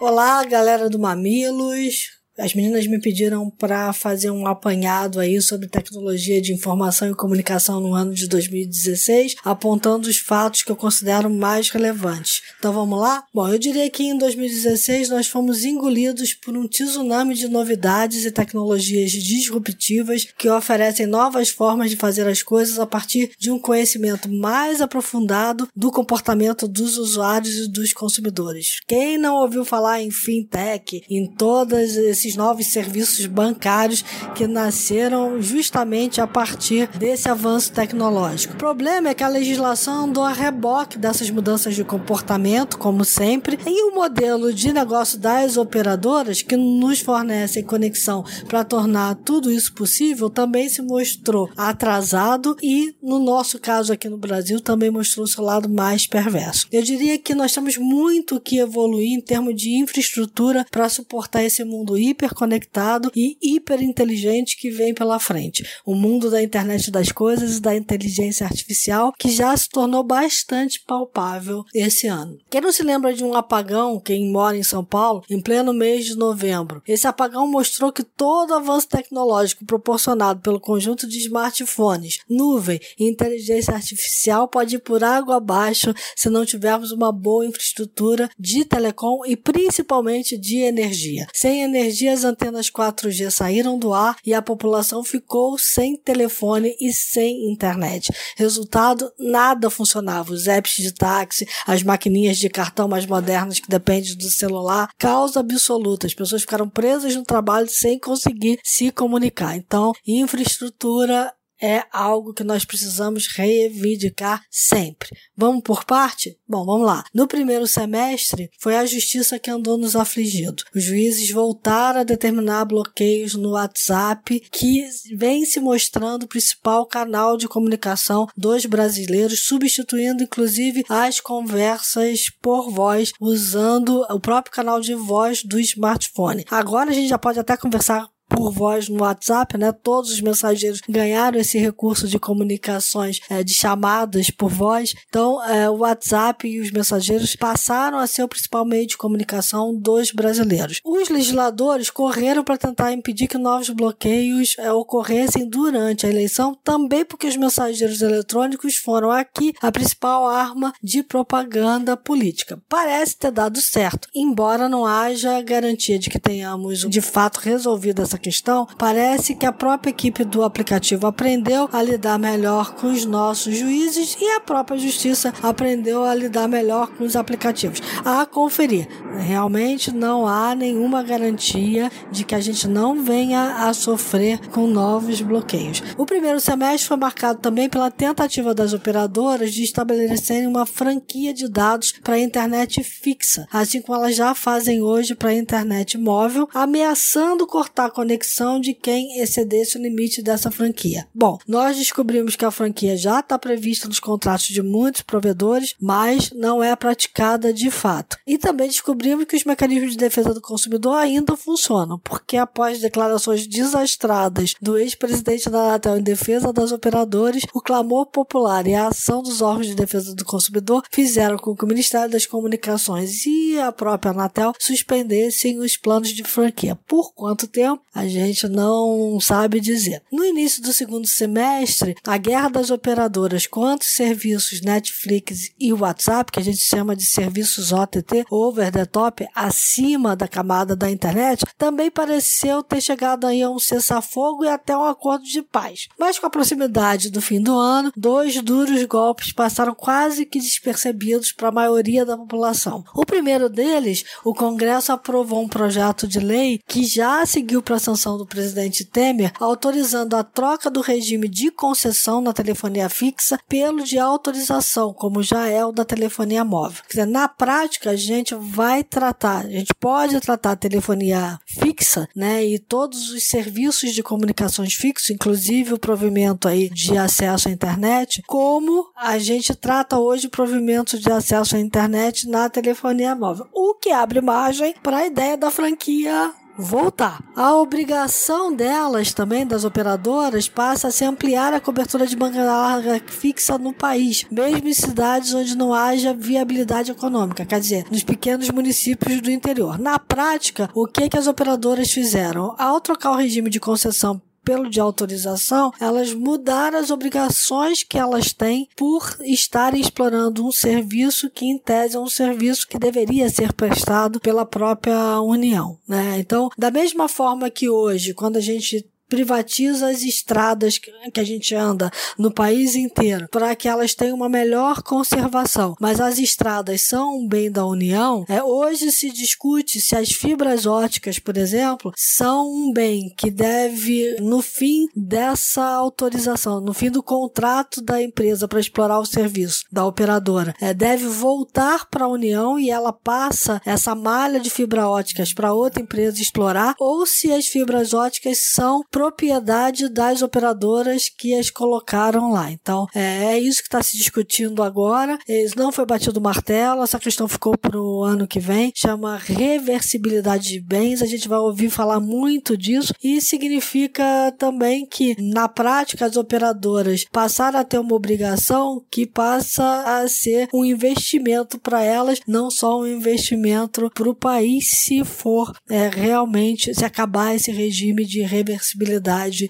Olá, galera do Mamilos. As meninas me pediram para fazer um apanhado aí sobre tecnologia de informação e comunicação no ano de 2016, apontando os fatos que eu considero mais relevantes. Então vamos lá? Bom, eu diria que em 2016 nós fomos engolidos por um tsunami de novidades e tecnologias disruptivas que oferecem novas formas de fazer as coisas a partir de um conhecimento mais aprofundado do comportamento dos usuários e dos consumidores. Quem não ouviu falar em fintech, em todas esses novos serviços bancários que nasceram justamente a partir desse avanço tecnológico. O problema é que a legislação andou a reboque dessas mudanças de comportamento, como sempre, e o modelo de negócio das operadoras que nos fornecem conexão para tornar tudo isso possível também se mostrou atrasado e, no nosso caso aqui no Brasil, também mostrou seu lado mais perverso. Eu diria que nós temos muito que evoluir em termos de infraestrutura para suportar esse mundo híbrido hiperconectado e hiperinteligente que vem pela frente. O mundo da internet das coisas e da inteligência artificial que já se tornou bastante palpável esse ano. Quem não se lembra de um apagão, quem mora em São Paulo, em pleno mês de novembro? Esse apagão mostrou que todo avanço tecnológico proporcionado pelo conjunto de smartphones, nuvem e inteligência artificial pode ir por água abaixo se não tivermos uma boa infraestrutura de telecom e principalmente de energia. Sem energia as antenas 4G saíram do ar e a população ficou sem telefone e sem internet. Resultado, nada funcionava. Os apps de táxi, as maquininhas de cartão mais modernas que dependem do celular, causa absoluta. As pessoas ficaram presas no trabalho sem conseguir se comunicar. Então, infraestrutura é algo que nós precisamos reivindicar sempre. Vamos por parte? Bom, vamos lá. No primeiro semestre, foi a justiça que andou nos afligindo. Os juízes voltaram a determinar bloqueios no WhatsApp, que vem se mostrando o principal canal de comunicação dos brasileiros, substituindo inclusive as conversas por voz, usando o próprio canal de voz do smartphone. Agora a gente já pode até conversar por voz no WhatsApp, né? Todos os mensageiros ganharam esse recurso de comunicações é, de chamadas por voz. Então, é, o WhatsApp e os mensageiros passaram a ser o principal meio de comunicação dos brasileiros. Os legisladores correram para tentar impedir que novos bloqueios é, ocorressem durante a eleição, também porque os mensageiros eletrônicos foram aqui a principal arma de propaganda política. Parece ter dado certo, embora não haja garantia de que tenhamos de fato resolvido essa questão, parece que a própria equipe do aplicativo aprendeu a lidar melhor com os nossos juízes e a própria justiça aprendeu a lidar melhor com os aplicativos. A conferir. Realmente não há nenhuma garantia de que a gente não venha a sofrer com novos bloqueios. O primeiro semestre foi marcado também pela tentativa das operadoras de estabelecerem uma franquia de dados para a internet fixa, assim como elas já fazem hoje para a internet móvel, ameaçando cortar conexão de quem excedesse o limite dessa franquia. Bom, nós descobrimos que a franquia já está prevista nos contratos de muitos provedores, mas não é praticada de fato. E também descobrimos que os mecanismos de defesa do consumidor ainda funcionam, porque após declarações desastradas do ex-presidente da Anatel em defesa das operadores, o clamor popular e a ação dos órgãos de defesa do consumidor fizeram com que o Ministério das Comunicações e a própria Anatel suspendessem os planos de franquia. Por quanto tempo? A gente não sabe dizer. No início do segundo semestre, a guerra das operadoras os serviços Netflix e WhatsApp, que a gente chama de serviços OTT, over the top, acima da camada da internet, também pareceu ter chegado aí a um cessar-fogo e até um acordo de paz. Mas com a proximidade do fim do ano, dois duros golpes passaram quase que despercebidos para a maioria da população. O primeiro deles, o Congresso aprovou um projeto de lei que já seguiu para sanção do presidente Temer, autorizando a troca do regime de concessão na telefonia fixa pelo de autorização, como já é o da telefonia móvel. Quer dizer, na prática, a gente vai tratar, a gente pode tratar a telefonia fixa, né, e todos os serviços de comunicações fixos, inclusive o provimento aí de acesso à internet, como a gente trata hoje o provimento de acesso à internet na telefonia móvel, o que abre margem para a ideia da franquia voltar. A obrigação delas também, das operadoras, passa a se ampliar a cobertura de banda larga fixa no país, mesmo em cidades onde não haja viabilidade econômica, quer dizer, nos pequenos municípios do interior. Na prática, o que, que as operadoras fizeram? Ao trocar o regime de concessão pelo de autorização, elas mudaram as obrigações que elas têm por estarem explorando um serviço que, em tese, é um serviço que deveria ser prestado pela própria União. Né? Então, da mesma forma que hoje, quando a gente privatiza as estradas que a gente anda no país inteiro para que elas tenham uma melhor conservação. Mas as estradas são um bem da União. É, hoje se discute se as fibras óticas, por exemplo, são um bem que deve, no fim dessa autorização, no fim do contrato da empresa para explorar o serviço da operadora, é, deve voltar para a União e ela passa essa malha de fibra óticas para outra empresa explorar, ou se as fibras óticas são propriedade das operadoras que as colocaram lá. Então, é, é isso que está se discutindo agora. Eles não foi batido o martelo, essa questão ficou para o ano que vem. Chama reversibilidade de bens. A gente vai ouvir falar muito disso e significa também que, na prática, as operadoras passaram a ter uma obrigação que passa a ser um investimento para elas, não só um investimento para o país, se for é, realmente, se acabar esse regime de reversibilidade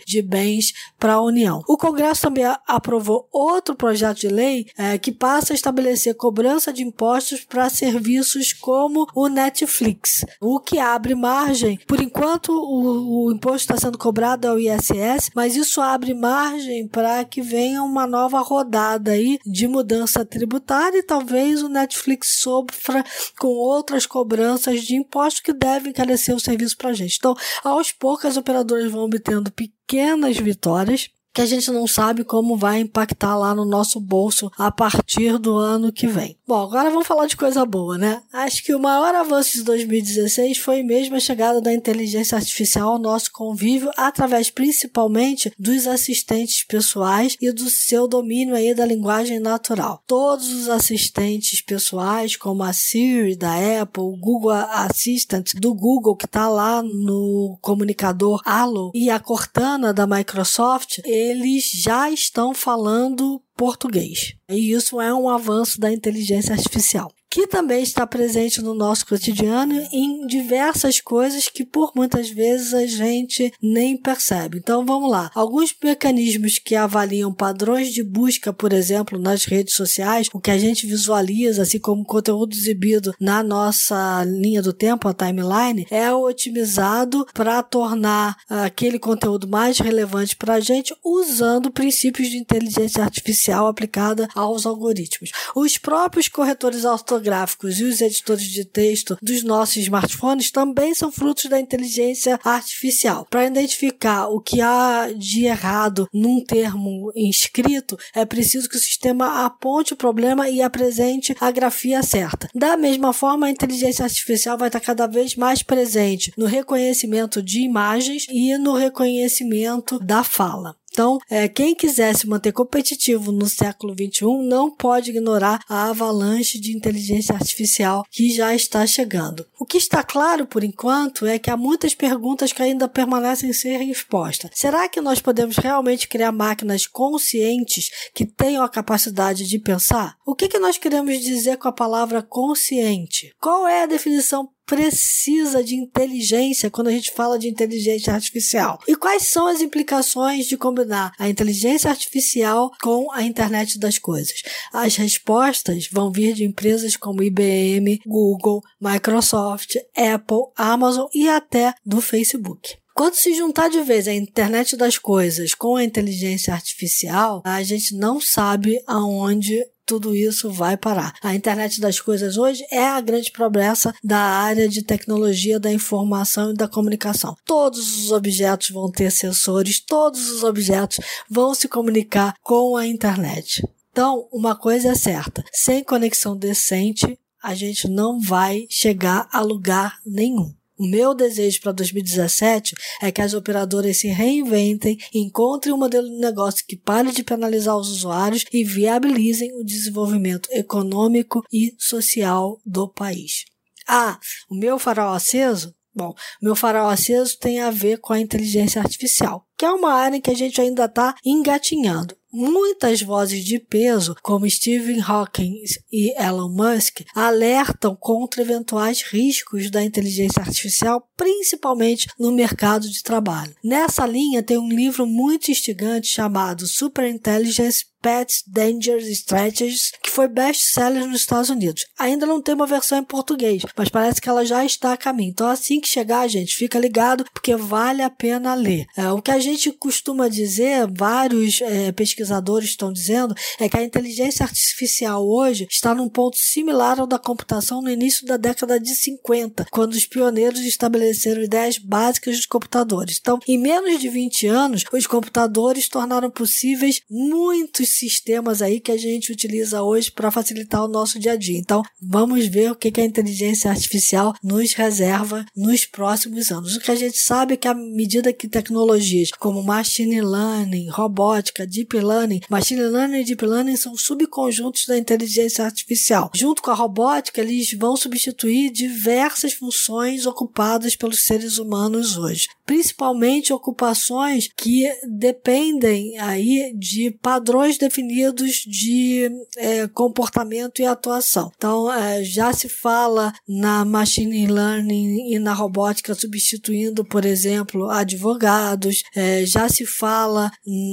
de bens para a União. O Congresso também aprovou outro projeto de lei é, que passa a estabelecer cobrança de impostos para serviços como o Netflix, o que abre margem. Por enquanto, o, o imposto está sendo cobrado ao ISS, mas isso abre margem para que venha uma nova rodada aí de mudança tributária e talvez o Netflix sofra com outras cobranças de impostos que devem encarecer o serviço para a gente. Então, aos poucos, as operadoras vão tendo pequenas vitórias que a gente não sabe como vai impactar lá no nosso bolso a partir do ano que vem. Bom, agora vamos falar de coisa boa, né? Acho que o maior avanço de 2016 foi mesmo a chegada da inteligência artificial ao nosso convívio através principalmente dos assistentes pessoais e do seu domínio aí da linguagem natural. Todos os assistentes pessoais, como a Siri da Apple, o Google Assistant do Google que está lá no comunicador Allo e a Cortana da Microsoft, eles já estão falando português. E isso é um avanço da inteligência artificial que também está presente no nosso cotidiano em diversas coisas que por muitas vezes a gente nem percebe. Então vamos lá. Alguns mecanismos que avaliam padrões de busca, por exemplo, nas redes sociais, o que a gente visualiza, assim como conteúdo exibido na nossa linha do tempo, a timeline, é otimizado para tornar aquele conteúdo mais relevante para a gente usando princípios de inteligência artificial aplicada aos algoritmos. Os próprios corretores ortográficos gráficos e os editores de texto dos nossos smartphones também são frutos da inteligência artificial. Para identificar o que há de errado num termo inscrito, é preciso que o sistema aponte o problema e apresente a grafia certa. Da mesma forma, a inteligência artificial vai estar cada vez mais presente no reconhecimento de imagens e no reconhecimento da fala. Então, é, quem quiser se manter competitivo no século XXI não pode ignorar a avalanche de inteligência artificial que já está chegando. O que está claro por enquanto é que há muitas perguntas que ainda permanecem sem resposta. Será que nós podemos realmente criar máquinas conscientes que tenham a capacidade de pensar? O que, que nós queremos dizer com a palavra consciente? Qual é a definição precisa de inteligência quando a gente fala de inteligência artificial? E quais são as implicações de combinar a inteligência artificial com a internet das coisas? As respostas vão vir de empresas como IBM, Google, Microsoft, Apple, Amazon e até do Facebook. Quando se juntar de vez a internet das coisas com a inteligência artificial, a gente não sabe aonde tudo isso vai parar. A internet das coisas hoje é a grande promessa da área de tecnologia da informação e da comunicação. Todos os objetos vão ter sensores, todos os objetos vão se comunicar com a internet. Então, uma coisa é certa: sem conexão decente, a gente não vai chegar a lugar nenhum. O meu desejo para 2017 é que as operadoras se reinventem, encontrem um modelo de negócio que pare de penalizar os usuários e viabilizem o desenvolvimento econômico e social do país. Ah, o meu farol aceso? Bom, meu farol aceso tem a ver com a inteligência artificial, que é uma área em que a gente ainda está engatinhando. Muitas vozes de peso, como Stephen Hawking e Elon Musk, alertam contra eventuais riscos da inteligência artificial, principalmente no mercado de trabalho. Nessa linha tem um livro muito instigante chamado Superintelligence Pets Dangerous Strategies, que foi best-seller nos Estados Unidos. Ainda não tem uma versão em português, mas parece que ela já está a caminho. Então, assim que chegar, gente, fica ligado, porque vale a pena ler. É, o que a gente costuma dizer, vários é, pesquisadores estão dizendo, é que a inteligência artificial hoje está num ponto similar ao da computação no início da década de 50, quando os pioneiros estabeleceram ideias básicas dos computadores. Então, em menos de 20 anos, os computadores tornaram possíveis muitos sistemas aí que a gente utiliza hoje para facilitar o nosso dia a dia. Então, vamos ver o que, a inteligência artificial nos reserva nos próximos anos. O que a gente sabe é que à medida que tecnologias como machine learning, robótica, deep learning, machine learning e deep learning são subconjuntos da inteligência artificial. Junto com a robótica, eles vão substituir diversas funções ocupadas pelos seres humanos hoje, principalmente ocupações que dependem aí de padrões definidos de é, comportamento e atuação. Então, é, já se fala na machine learning e na robótica substituindo, por exemplo, advogados, é, já se fala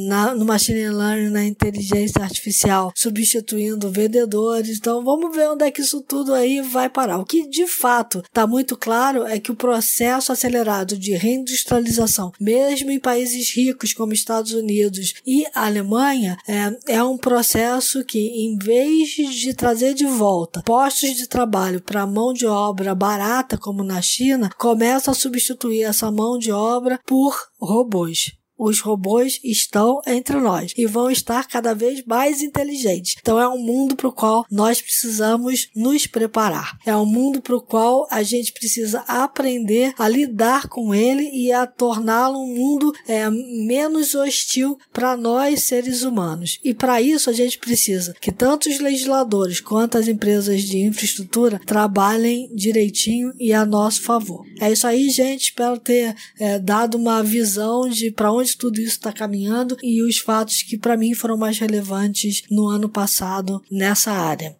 na, no machine learning, na inteligência artificial, substituindo vendedores. Então, vamos ver onde é que isso tudo aí vai parar. O que de fato está muito claro é que o processo acelerado de reindustrialização, mesmo em países ricos como Estados Unidos e Alemanha, é, é um processo que, em vez de trazer de volta postos de trabalho para mão de obra barata, como na China, começa a substituir essa mão de obra por robôs. Os robôs estão entre nós e vão estar cada vez mais inteligentes. Então é um mundo para o qual nós precisamos nos preparar. É um mundo para o qual a gente precisa aprender a lidar com ele e a torná-lo um mundo é, menos hostil para nós seres humanos. E para isso a gente precisa que tanto os legisladores quanto as empresas de infraestrutura trabalhem direitinho e a nosso favor. É isso aí, gente. Espero ter é, dado uma visão de para onde tudo isso está caminhando e os fatos que para mim foram mais relevantes no ano passado nessa área.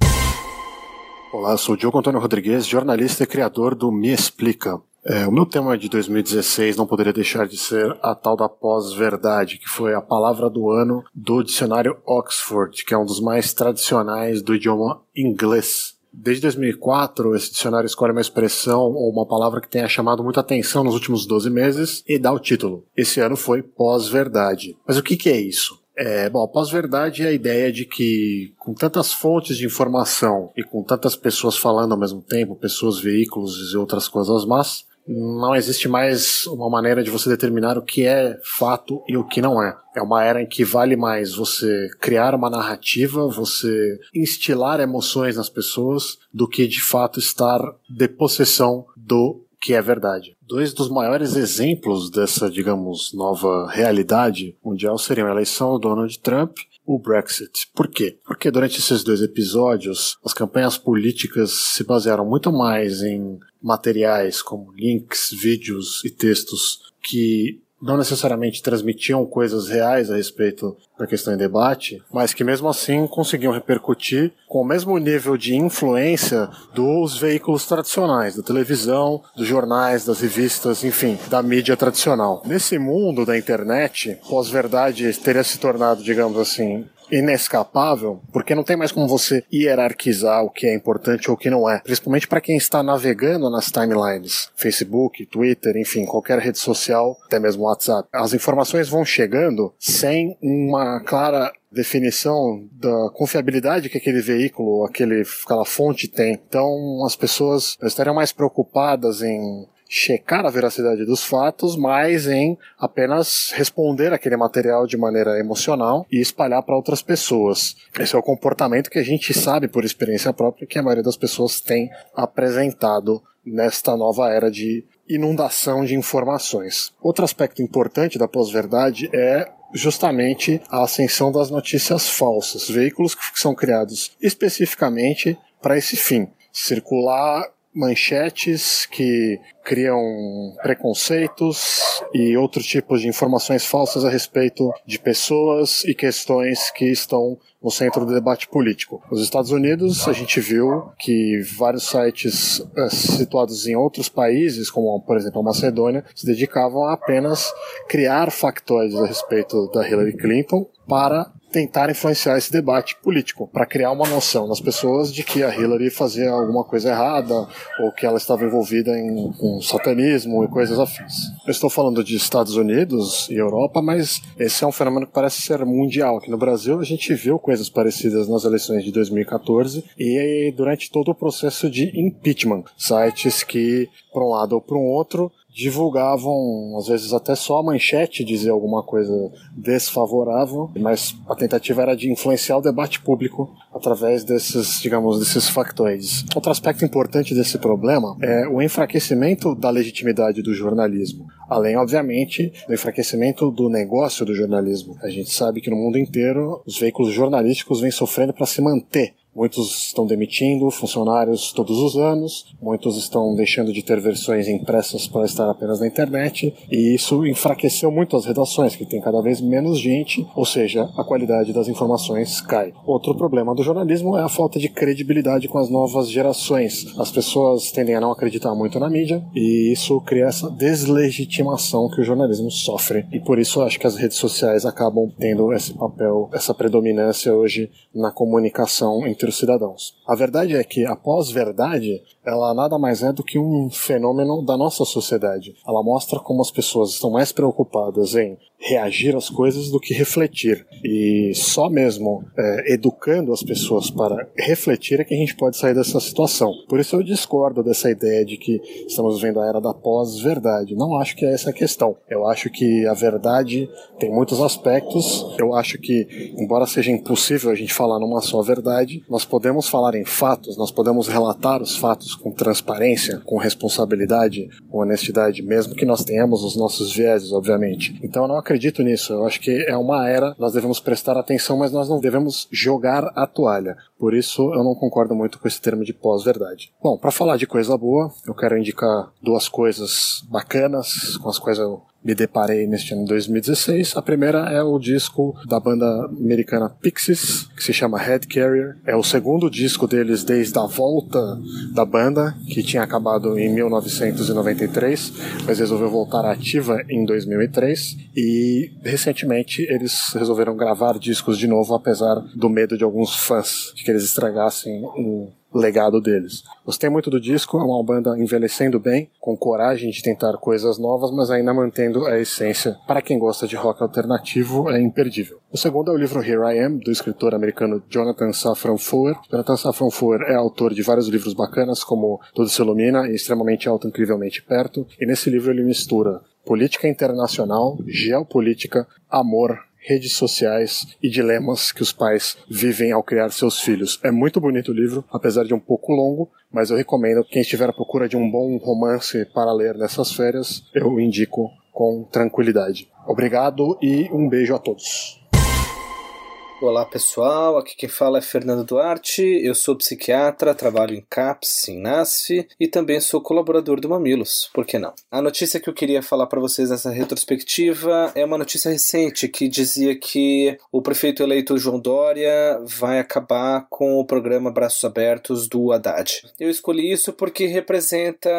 Olá, sou Diogo Antônio Rodrigues, jornalista e criador do Me Explica. É, o meu tema de 2016 não poderia deixar de ser a tal da pós-verdade, que foi a palavra do ano do dicionário Oxford, que é um dos mais tradicionais do idioma inglês. Desde 2004, esse dicionário escolhe uma expressão ou uma palavra que tenha chamado muita atenção nos últimos 12 meses e dá o título. Esse ano foi pós-verdade. Mas o que, que é isso? É, bom, pós-verdade é a ideia de que, com tantas fontes de informação e com tantas pessoas falando ao mesmo tempo, pessoas, veículos e outras coisas más, não existe mais uma maneira de você determinar o que é fato e o que não é. É uma era em que vale mais você criar uma narrativa, você instilar emoções nas pessoas, do que de fato estar de possessão do que é verdade. Dois dos maiores exemplos dessa, digamos, nova realidade mundial seriam a eleição do Donald Trump o Brexit. Por quê? Porque durante esses dois episódios, as campanhas políticas se basearam muito mais em materiais como links, vídeos e textos que não necessariamente transmitiam coisas reais a respeito da questão em debate, mas que mesmo assim conseguiam repercutir com o mesmo nível de influência dos veículos tradicionais, da televisão, dos jornais, das revistas, enfim, da mídia tradicional. Nesse mundo da internet, pós-verdade teria se tornado, digamos assim, inescapável, porque não tem mais como você hierarquizar o que é importante ou o que não é. Principalmente para quem está navegando nas timelines, Facebook, Twitter, enfim, qualquer rede social, até mesmo WhatsApp. As informações vão chegando sem uma clara definição da confiabilidade que aquele veículo, aquele, aquela fonte tem. Então, as pessoas estariam mais preocupadas em checar a veracidade dos fatos, mas em apenas responder aquele material de maneira emocional e espalhar para outras pessoas. Esse é o comportamento que a gente sabe por experiência própria que a maioria das pessoas tem apresentado nesta nova era de inundação de informações. Outro aspecto importante da pós-verdade é justamente a ascensão das notícias falsas, veículos que são criados especificamente para esse fim. Circular manchetes que criam preconceitos e outros tipos de informações falsas a respeito de pessoas e questões que estão no centro do debate político. Nos Estados Unidos, a gente viu que vários sites é, situados em outros países, como por exemplo a Macedônia, se dedicavam a apenas criar factóides a respeito da Hillary Clinton para tentar influenciar esse debate político, para criar uma noção nas pessoas de que a Hillary fazia alguma coisa errada ou que ela estava envolvida em um satanismo e coisas afins. Eu estou falando de Estados Unidos e Europa, mas esse é um fenômeno que parece ser mundial. Aqui no Brasil a gente viu coisas parecidas nas eleições de 2014 e durante todo o processo de impeachment, sites que, por um lado ou por um outro, divulgavam, às vezes até só a manchete dizia alguma coisa desfavorável, mas a tentativa era de influenciar o debate público através desses, digamos, desses factoides. Outro aspecto importante desse problema é o enfraquecimento da legitimidade do jornalismo, além, obviamente, do enfraquecimento do negócio do jornalismo. A gente sabe que no mundo inteiro os veículos jornalísticos vêm sofrendo para se manter Muitos estão demitindo funcionários todos os anos, muitos estão deixando de ter versões impressas para estar apenas na internet, e isso enfraqueceu muito as redações, que tem cada vez menos gente, ou seja, a qualidade das informações cai. Outro problema do jornalismo é a falta de credibilidade com as novas gerações. As pessoas tendem a não acreditar muito na mídia, e isso cria essa deslegitimação que o jornalismo sofre. E por isso acho que as redes sociais acabam tendo esse papel, essa predominância hoje na comunicação os cidadãos. A verdade é que a pós-verdade ela nada mais é do que um fenômeno da nossa sociedade. Ela mostra como as pessoas estão mais preocupadas em reagir às coisas do que refletir. E só mesmo é, educando as pessoas para refletir é que a gente pode sair dessa situação. Por isso eu discordo dessa ideia de que estamos vendo a era da pós-verdade. Não acho que é essa a questão. Eu acho que a verdade tem muitos aspectos. Eu acho que, embora seja impossível a gente falar numa só verdade, nós podemos falar em fatos, nós podemos relatar os fatos com transparência, com responsabilidade, com honestidade, mesmo que nós tenhamos os nossos vieses, obviamente. Então eu não acredito nisso. Eu acho que é uma era, nós devemos prestar atenção, mas nós não devemos jogar a toalha. Por isso eu não concordo muito com esse termo de pós-verdade. Bom, para falar de coisa boa, eu quero indicar duas coisas bacanas com as quais eu me deparei neste ano de 2016. A primeira é o disco da banda americana Pixies, que se chama Head Carrier. É o segundo disco deles desde a volta da banda, que tinha acabado em 1993, mas resolveu voltar ativa em 2003. E recentemente eles resolveram gravar discos de novo, apesar do medo de alguns fãs de que eles estragassem um legado deles. Gostei muito do disco, é uma banda envelhecendo bem, com coragem de tentar coisas novas, mas ainda mantendo a essência. Para quem gosta de rock alternativo, é imperdível. O segundo é o livro Here I Am, do escritor americano Jonathan Safran Foer. Jonathan Safran Foer é autor de vários livros bacanas, como Tudo se Ilumina e Extremamente Alto, Incrivelmente Perto, e nesse livro ele mistura política internacional, geopolítica, amor, redes sociais e dilemas que os pais vivem ao criar seus filhos. É muito bonito o livro, apesar de um pouco longo, mas eu recomendo quem estiver à procura de um bom romance para ler nessas férias, eu indico com tranquilidade. Obrigado e um beijo a todos.
Olá pessoal, aqui quem fala é Fernando Duarte, eu sou psiquiatra, trabalho em CAPS, em NASF e também sou colaborador do Mamilos, por que não? A notícia que eu queria falar para vocês nessa retrospectiva é uma notícia recente que dizia que o prefeito eleito João Dória vai acabar com o programa Braços Abertos do Haddad. Eu escolhi isso porque representa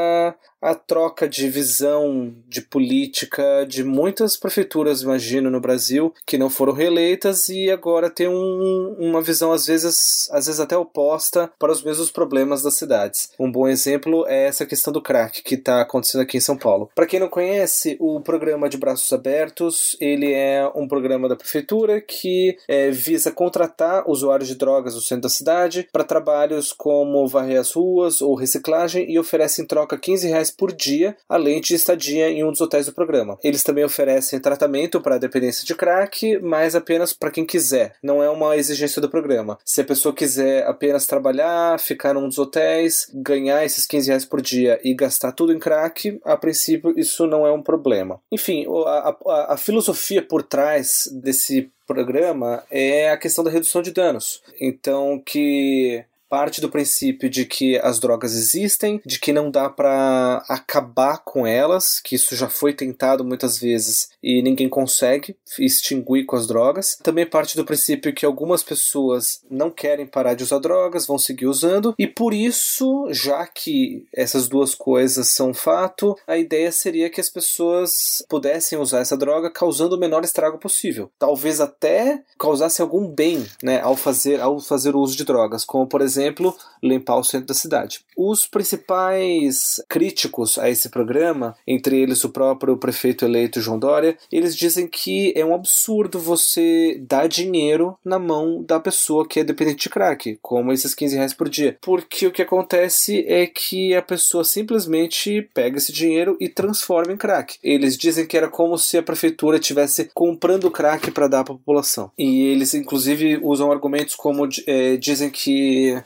a troca de visão de política de muitas prefeituras, imagino, no Brasil, que não foram reeleitas e agora tem um, uma visão, às vezes, às vezes até oposta para os mesmos problemas das cidades. Um bom exemplo é essa questão do crack que está acontecendo aqui em São Paulo. Para quem não conhece, o programa de Braços Abertos, ele é um programa da prefeitura que é, visa contratar usuários de drogas no centro da cidade para trabalhos como varrer as ruas ou reciclagem e oferece em troca 15 reais por dia, além de estadia em um dos hotéis do programa. Eles também oferecem tratamento para dependência de crack, mas apenas para quem quiser. Não é uma exigência do programa. Se a pessoa quiser apenas trabalhar, ficar num dos hotéis, ganhar esses 15 reais por dia e gastar tudo em crack, a princípio isso não é um problema. Enfim, a, a, a filosofia por trás desse programa é a questão da redução de danos. Então, que parte do princípio de que as drogas existem, de que não dá para acabar com elas, que isso já foi tentado muitas vezes e ninguém consegue extinguir com as drogas. Também parte do princípio que algumas pessoas não querem parar de usar drogas, vão seguir usando, e por isso, já que essas duas coisas são fato, a ideia seria que as pessoas pudessem usar essa droga causando o menor estrago possível. Talvez até causasse algum bem, né, ao fazer ao fazer o uso de drogas, como por exemplo exemplo, limpar o centro da cidade. Os principais críticos a esse programa, entre eles o próprio prefeito eleito João Dória, eles dizem que é um absurdo você dar dinheiro na mão da pessoa que é dependente de crack, como esses 15 reais por dia. Porque o que acontece é que a pessoa simplesmente pega esse dinheiro e transforma em crack. Eles dizem que era como se a prefeitura estivesse comprando crack para dar para a população. E eles, inclusive, usam argumentos como é, dizem que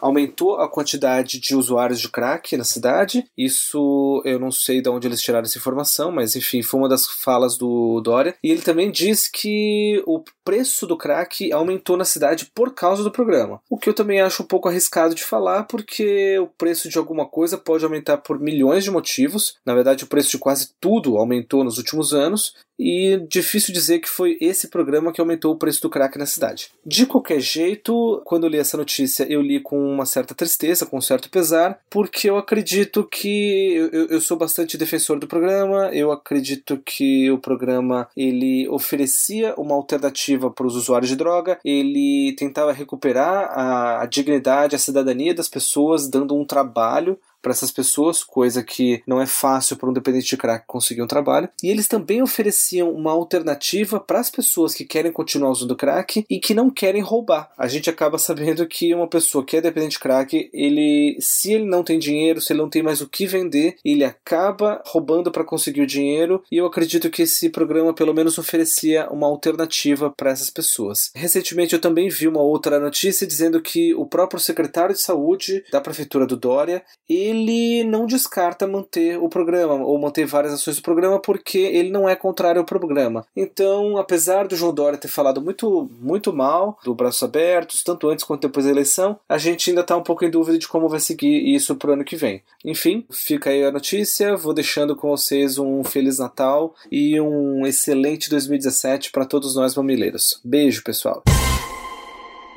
aumentou a quantidade de usuários de crack na cidade. Isso eu não sei de onde eles tiraram essa informação, mas enfim, foi uma das falas do Dória. E ele também diz que o preço do crack aumentou na cidade por causa do programa. O que eu também acho um pouco arriscado de falar, porque o preço de alguma coisa pode aumentar por milhões de motivos. Na verdade, o preço de quase tudo aumentou nos últimos anos. E difícil dizer que foi esse programa que aumentou o preço do crack na cidade. De qualquer jeito, quando eu li essa notícia, eu li com uma certa tristeza, com um certo pesar, porque eu acredito que eu, eu sou bastante defensor do programa, eu acredito que o programa ele oferecia uma alternativa para os usuários de droga, ele tentava recuperar a, a dignidade, a cidadania das pessoas, dando um trabalho para essas pessoas, coisa que não é fácil para um dependente de crack conseguir um trabalho. E eles também ofereciam uma alternativa para as pessoas que querem continuar usando crack e que não querem roubar. A gente acaba sabendo que uma pessoa que é dependente de crack, ele, se ele não tem dinheiro, se ele não tem mais o que vender, ele acaba roubando para conseguir o dinheiro. E eu acredito que esse programa pelo menos oferecia uma alternativa para essas pessoas. Recentemente eu também vi uma outra notícia dizendo que o próprio secretário de saúde da prefeitura do Dória, ele não descarta manter o programa ou manter várias ações do programa porque ele não é contrário ao programa. Então, apesar do João Dória ter falado muito, muito mal do Braços Abertos, tanto antes quanto depois da eleição, a gente ainda está um pouco em dúvida de como vai seguir isso para o ano que vem. Enfim, fica aí a notícia. Vou deixando com vocês um Feliz Natal e um excelente 2017 para todos nós mamileiros. Beijo, pessoal.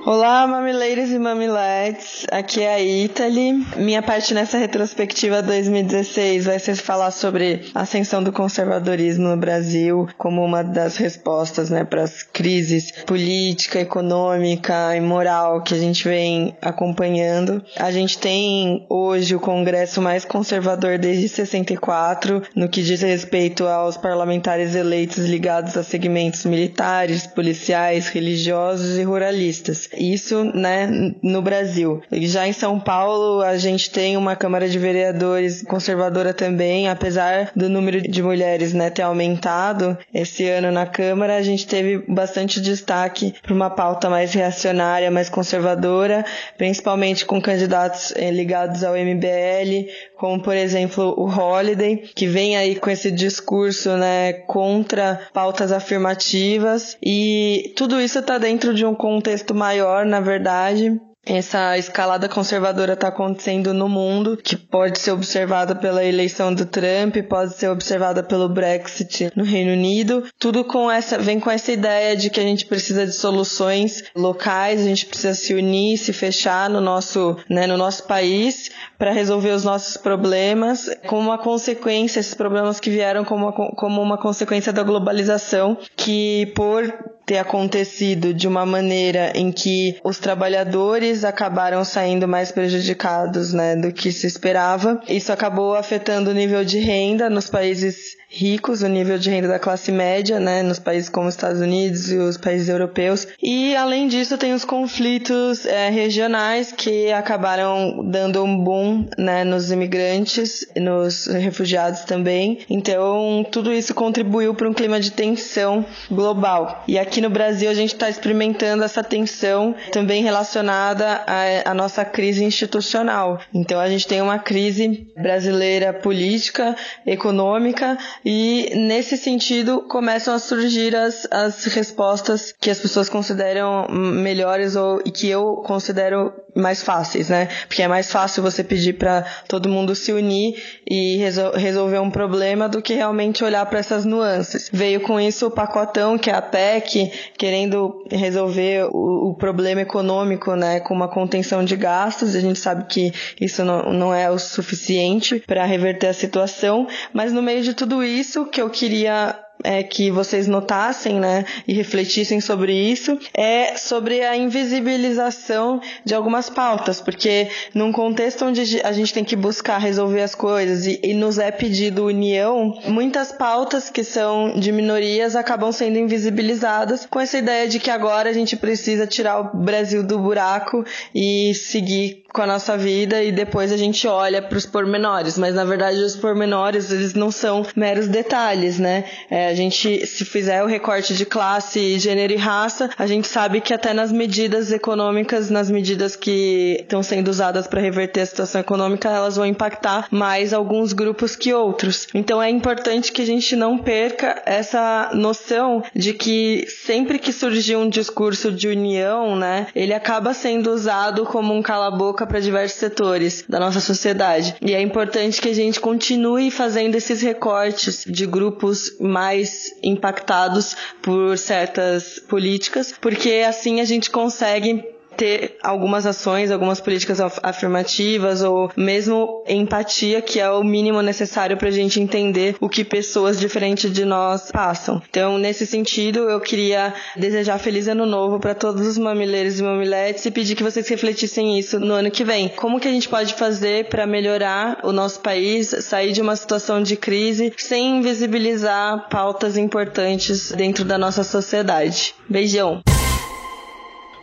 Olá, mamileiros e mamiletes. Aqui é a Italy. Minha parte nessa retrospectiva 2016 vai ser falar sobre a ascensão do conservadorismo no Brasil como uma das respostas, né, para as crises política, econômica e moral que a gente vem acompanhando. A gente tem hoje o Congresso mais conservador desde 64, no que diz respeito aos parlamentares eleitos ligados a segmentos militares, policiais, religiosos e ruralistas. Isso, né, no Brasil. Já em São Paulo, a gente tem uma Câmara de Vereadores conservadora também, apesar do número de mulheres, né, ter aumentado esse ano na Câmara, a gente teve bastante destaque para uma pauta mais reacionária, mais conservadora, principalmente com candidatos eh, ligados ao MBL, como por exemplo o Holiday, que vem aí com esse discurso, né, contra pautas afirmativas e tudo isso está dentro de um contexto maior maior, na verdade, essa escalada conservadora está acontecendo no mundo, que pode ser observada pela eleição do Trump, pode ser observada pelo Brexit no Reino Unido. Tudo com essa vem com essa ideia de que a gente precisa de soluções locais, a gente precisa se unir, se fechar no nosso, né, no nosso país para resolver os nossos problemas, como uma consequência esses problemas que vieram como uma, como uma consequência da globalização, que por ter acontecido de uma maneira em que os trabalhadores acabaram saindo mais prejudicados né, do que se esperava. Isso acabou afetando o nível de renda nos países ricos, o nível de renda da classe média, né, nos países como os Estados Unidos e os países europeus. E além disso, tem os conflitos é, regionais que acabaram dando um boom, né, nos imigrantes, nos refugiados também. Então, tudo isso contribuiu para um clima de tensão global. E aqui no Brasil a gente está experimentando essa tensão também relacionada à, à nossa crise institucional. Então, a gente tem uma crise brasileira política, econômica e nesse sentido começam a surgir as, as respostas que as pessoas consideram melhores ou e que eu considero mais fáceis, né? Porque é mais fácil você pedir para todo mundo se unir e resol resolver um problema do que realmente olhar para essas nuances. Veio com isso o pacotão que é a PEC, querendo resolver o, o problema econômico, né, com uma contenção de gastos. A gente sabe que isso não, não é o suficiente para reverter a situação, mas no meio de tudo isso que eu queria é, que vocês notassem, né, e refletissem sobre isso, é sobre a invisibilização de algumas pautas, porque num contexto onde a gente tem que buscar resolver as coisas e, e nos é pedido união, muitas pautas que são de minorias acabam sendo invisibilizadas com essa ideia de que agora a gente precisa tirar o Brasil do buraco e seguir com a nossa vida e depois a gente olha para os pormenores, mas na verdade os pormenores eles não são meros detalhes, né? É, a gente, se fizer o recorte de classe, gênero e raça, a gente sabe que até nas medidas econômicas, nas medidas que estão sendo usadas para reverter a situação econômica, elas vão impactar mais alguns grupos que outros. Então é importante que a gente não perca essa noção de que sempre que surgir um discurso de união, né, ele acaba sendo usado como um cala-boca para diversos setores da nossa sociedade. E é importante que a gente continue fazendo esses recortes de grupos mais mais impactados por certas políticas, porque assim a gente consegue ter algumas ações, algumas políticas afirmativas ou mesmo empatia, que é o mínimo necessário para a gente entender o que pessoas diferentes de nós passam. Então, nesse sentido, eu queria desejar feliz ano novo para todos os mamileiros e mamiletes e pedir que vocês refletissem isso no ano que vem. Como que a gente pode fazer para melhorar o nosso país, sair de uma situação de crise sem invisibilizar pautas importantes dentro da nossa sociedade? Beijão!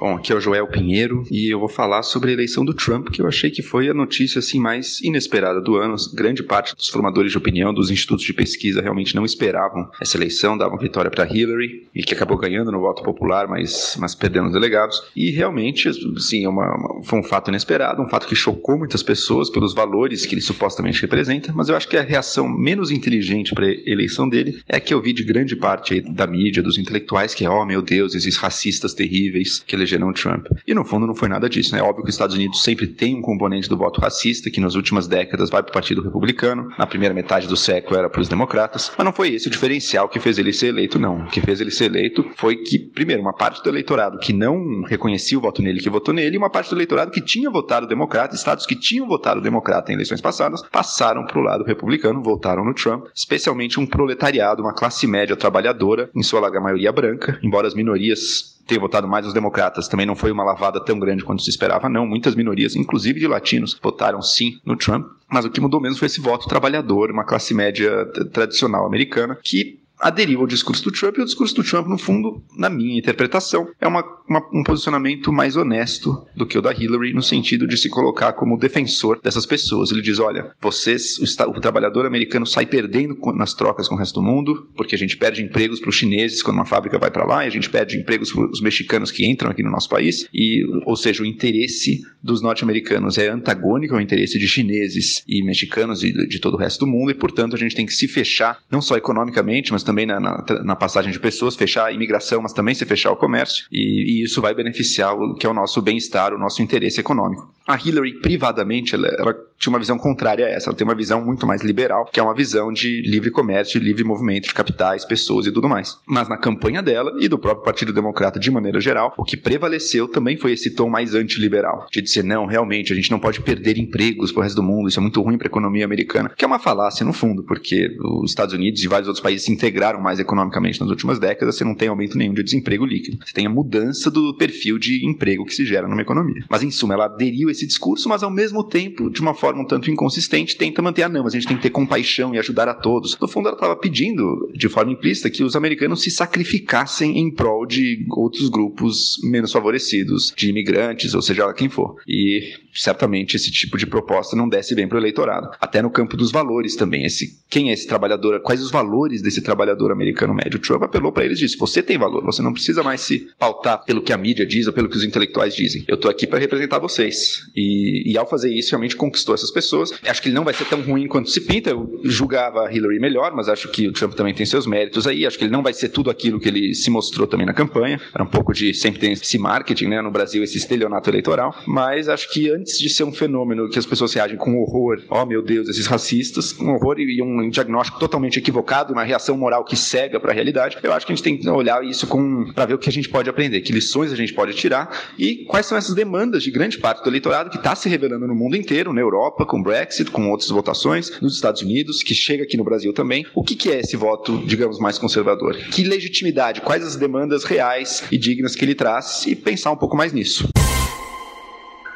Bom, aqui é o Joel Pinheiro e eu vou falar sobre a eleição do Trump, que eu achei que foi a notícia assim mais inesperada do ano. Grande parte dos formadores de opinião, dos institutos de pesquisa realmente não esperavam essa eleição, davam vitória para Hillary e que acabou ganhando no voto popular, mas, mas perdendo os delegados. E realmente, sim, é uma, uma, foi um fato inesperado, um fato que chocou muitas pessoas pelos valores que ele supostamente representa, mas eu acho que a reação menos inteligente para a eleição dele é que eu vi de grande parte da mídia, dos intelectuais, que é, oh meu Deus, esses racistas terríveis que ele elegeram o Trump. E no fundo não foi nada disso, né? É óbvio que os Estados Unidos sempre tem um componente do voto racista, que nas últimas décadas vai para o Partido Republicano, na primeira metade do século era para os democratas, mas não foi esse o diferencial que fez ele ser eleito, não. O que fez ele ser eleito foi que, primeiro, uma parte do eleitorado que não reconhecia o voto nele, que votou nele, e uma parte do eleitorado que tinha votado democrata, estados que tinham votado democrata em eleições passadas, passaram para o lado republicano, votaram no Trump, especialmente um proletariado, uma classe média trabalhadora, em sua larga maioria branca, embora as minorias ter votado mais os democratas também não foi uma lavada tão grande quanto se esperava, não. Muitas minorias, inclusive de latinos, votaram sim no Trump. Mas o que mudou mesmo foi esse voto trabalhador, uma classe média tradicional americana, que aderiu ao discurso do Trump, e o discurso do Trump, no fundo, na minha interpretação, é uma, uma, um posicionamento mais honesto do que o da Hillary, no sentido de se colocar como defensor dessas pessoas. Ele diz: olha, vocês, o, o trabalhador americano sai perdendo nas trocas com o resto do mundo, porque a gente perde empregos para os chineses quando uma fábrica vai para lá, e a gente perde empregos para os mexicanos que entram aqui no nosso país, e, ou seja, o interesse dos norte-americanos é antagônico ao interesse de chineses e mexicanos e de todo o resto do mundo, e portanto a gente tem que se fechar, não só economicamente, mas também na, na, na, passagem de pessoas, fechar a imigração, mas também se fechar o comércio, e, e isso vai beneficiar o que é o nosso bem-estar, o nosso interesse econômico. A Hillary, privadamente, ela, ela, tinha uma visão contrária a essa, ela tem uma visão muito mais liberal, que é uma visão de livre comércio, livre movimento de capitais, pessoas e tudo mais. Mas na campanha dela e do próprio Partido Democrata de maneira geral, o que prevaleceu também foi esse tom mais antiliberal, de dizer, não, realmente, a gente não pode perder empregos pro resto do mundo, isso é muito ruim para a economia americana, que é uma falácia no fundo, porque os Estados Unidos e vários outros países se integraram mais economicamente nas últimas décadas, você não tem aumento nenhum de desemprego líquido. Você tem a mudança do perfil de emprego que se gera numa economia. Mas, em suma, ela aderiu a esse discurso, mas ao mesmo tempo, de uma forma um tanto inconsistente, tenta manter, ah, não, mas a gente tem que ter compaixão e ajudar a todos. No fundo, ela estava pedindo, de forma implícita, que os americanos se sacrificassem em prol de outros grupos menos favorecidos, de imigrantes, ou seja quem for. E certamente esse tipo de proposta não desce bem para o eleitorado. Até no campo dos valores também. Esse, quem é esse trabalhador? Quais os valores desse trabalhador americano médio? Trump apelou para eles e disse: você tem valor, você não precisa mais se pautar pelo que a mídia diz ou pelo que os intelectuais dizem. Eu estou aqui para representar vocês. E, e, ao fazer isso, realmente conquistou essas pessoas. Acho que ele não vai ser tão ruim quanto se pinta. Eu julgava Hillary melhor, mas acho que o Trump também tem seus méritos aí. Acho que ele não vai ser tudo aquilo que ele se mostrou também na campanha. Era um pouco de sempre tem esse marketing, né? No Brasil, esse estelionato eleitoral. Mas acho que antes de ser um fenômeno que as pessoas reagem com horror, oh meu Deus, esses racistas, um horror e um diagnóstico totalmente equivocado, uma reação moral que cega para a realidade, eu acho que a gente tem que olhar isso para ver o que a gente pode aprender, que lições a gente pode tirar e quais são essas demandas de grande parte do eleitorado que está se revelando no mundo inteiro, na Europa, com o Brexit, com outras votações, nos Estados Unidos, que chega aqui no Brasil também. O que, que é esse voto, digamos, mais conservador? Que legitimidade, quais as demandas reais e dignas que ele traz e pensar um pouco mais nisso.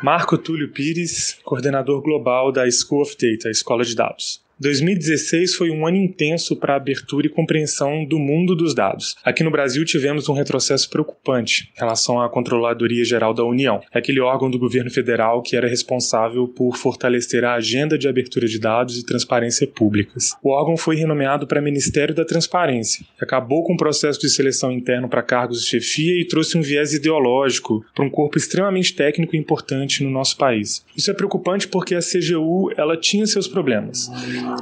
Marco Túlio Pires, coordenador global da School of Data, Escola de Dados. 2016 foi um ano intenso para a abertura e compreensão do mundo dos dados. Aqui no Brasil tivemos um retrocesso preocupante em relação à Controladoria Geral da União, aquele órgão do governo federal que era responsável por fortalecer a agenda de abertura de dados e transparência públicas. O órgão foi renomeado para Ministério da Transparência, acabou com o processo de seleção interno para cargos de chefia e trouxe um viés ideológico para um corpo extremamente técnico e importante no nosso país. Isso é preocupante porque a CGU ela tinha seus problemas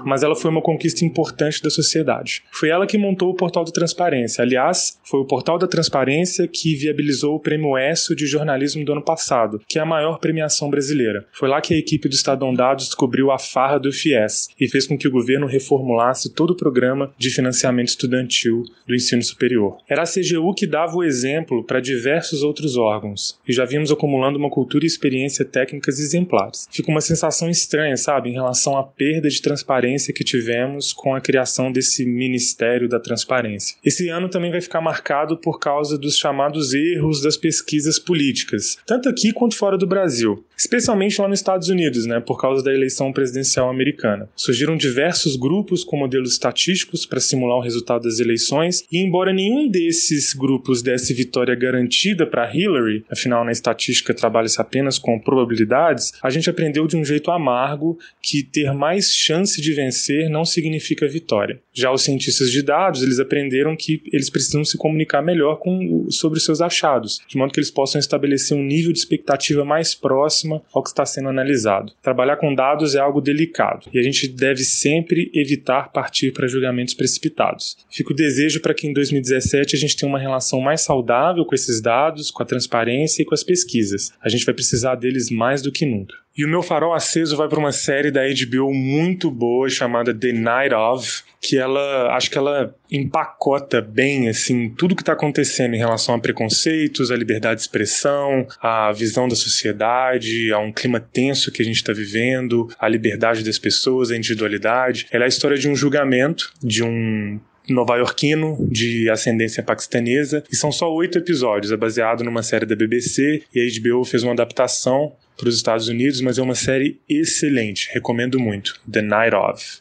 mas ela foi uma conquista importante da sociedade. Foi ela que montou o Portal da Transparência. Aliás, foi o Portal da Transparência que viabilizou o Prêmio ESSO de jornalismo do ano passado, que é a maior premiação brasileira. Foi lá que a equipe do Estadão Dados descobriu a farra do FIES e fez com que o governo reformulasse todo o programa de financiamento estudantil do ensino superior. Era a CGU que dava o exemplo para diversos outros órgãos e já vimos acumulando uma cultura e experiência técnicas exemplares. Fica uma sensação estranha, sabe, em relação à perda de transparência que tivemos com a criação desse Ministério da Transparência. Esse ano também vai ficar marcado por causa dos chamados erros das pesquisas políticas, tanto aqui quanto fora do Brasil, especialmente lá nos Estados Unidos, né, por causa da eleição presidencial americana. Surgiram diversos grupos com modelos estatísticos para simular o resultado das eleições, e embora nenhum desses grupos desse vitória garantida para Hillary, afinal na estatística trabalha-se apenas com probabilidades, a gente aprendeu de um jeito amargo que ter mais chance de vencer não significa vitória. Já os cientistas de dados, eles aprenderam que eles precisam se comunicar melhor com, sobre os seus achados, de modo que eles possam estabelecer um nível de expectativa mais próxima ao que está sendo analisado. Trabalhar com dados é algo delicado e a gente deve sempre evitar partir para julgamentos precipitados. Fico desejo para que em 2017 a gente tenha uma relação mais saudável com esses dados, com a transparência e com as pesquisas. A gente vai precisar deles mais do que nunca. E o meu farol aceso vai para uma série da HBO muito boa chamada The Night of, que ela acho que ela empacota bem assim tudo que está acontecendo em relação a preconceitos, a liberdade de expressão, a visão da sociedade, a um clima tenso que a gente está vivendo, a liberdade das pessoas, a individualidade. Ela é a história de um julgamento de um nova-iorquino de ascendência paquistanesa e são só oito episódios. É baseado numa série da BBC e a HBO fez uma adaptação para os Estados Unidos, mas é uma série excelente. Recomendo muito. The Night of.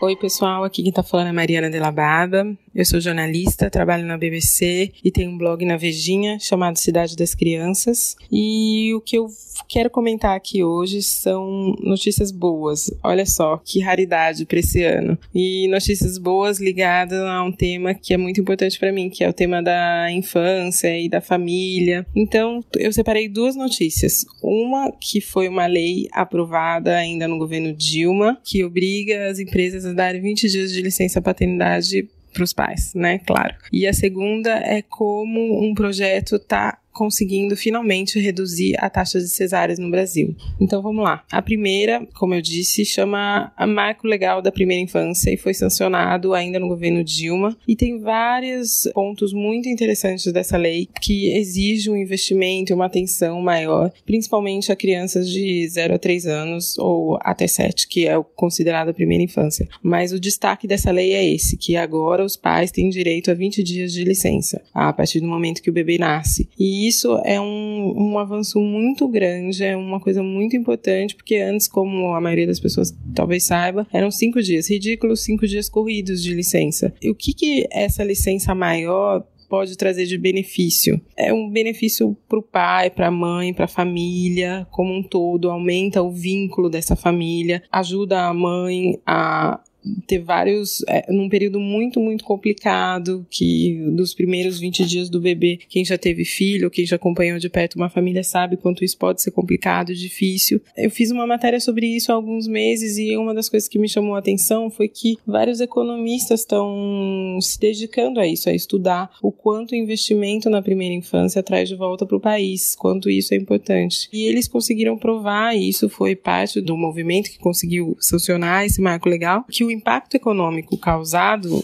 Oi, pessoal. Aqui quem tá falando é Mariana de Labada. Eu sou jornalista, trabalho na BBC e tenho um blog na Vejinha chamado Cidade das Crianças. E o que eu quero comentar aqui hoje são notícias boas. Olha só que raridade para esse ano. E notícias boas ligadas a um tema que é muito importante para mim, que é o tema da infância e da família. Então, eu separei duas notícias. Uma que foi uma lei aprovada ainda no governo Dilma, que obriga as empresas a darem 20 dias de licença paternidade para os pais, né? Claro. E a segunda é como um projeto está conseguindo finalmente reduzir a taxa de cesáreas no Brasil. Então vamos lá. A primeira, como eu disse, chama a Marco Legal da Primeira Infância e foi sancionado ainda no governo Dilma e tem vários pontos muito interessantes dessa lei que exige um investimento e uma atenção maior, principalmente a crianças de 0 a 3 anos ou até 7, que é considerada a primeira infância. Mas o destaque dessa lei é esse, que agora os pais têm direito a 20 dias de licença a partir do momento que o bebê nasce. E isso é um, um avanço muito grande, é uma coisa muito importante, porque antes, como a maioria das pessoas talvez saiba, eram cinco dias, ridículos cinco dias corridos de licença. E o que, que essa licença maior pode trazer de benefício? É um benefício para o pai, para a mãe, para a família como um todo, aumenta o vínculo dessa família, ajuda a mãe a ter vários, é, num período muito, muito complicado, que dos primeiros 20 dias do bebê, quem já teve filho, quem já acompanhou de perto uma família sabe quanto isso pode ser complicado, difícil. Eu fiz uma matéria sobre isso há alguns meses e uma das coisas que me chamou a atenção foi que vários economistas estão se dedicando a isso, a estudar o quanto o investimento na primeira infância traz de volta para o país, quanto isso é importante. E eles conseguiram provar, e isso foi parte do movimento que conseguiu sancionar esse marco legal, que o impacto econômico causado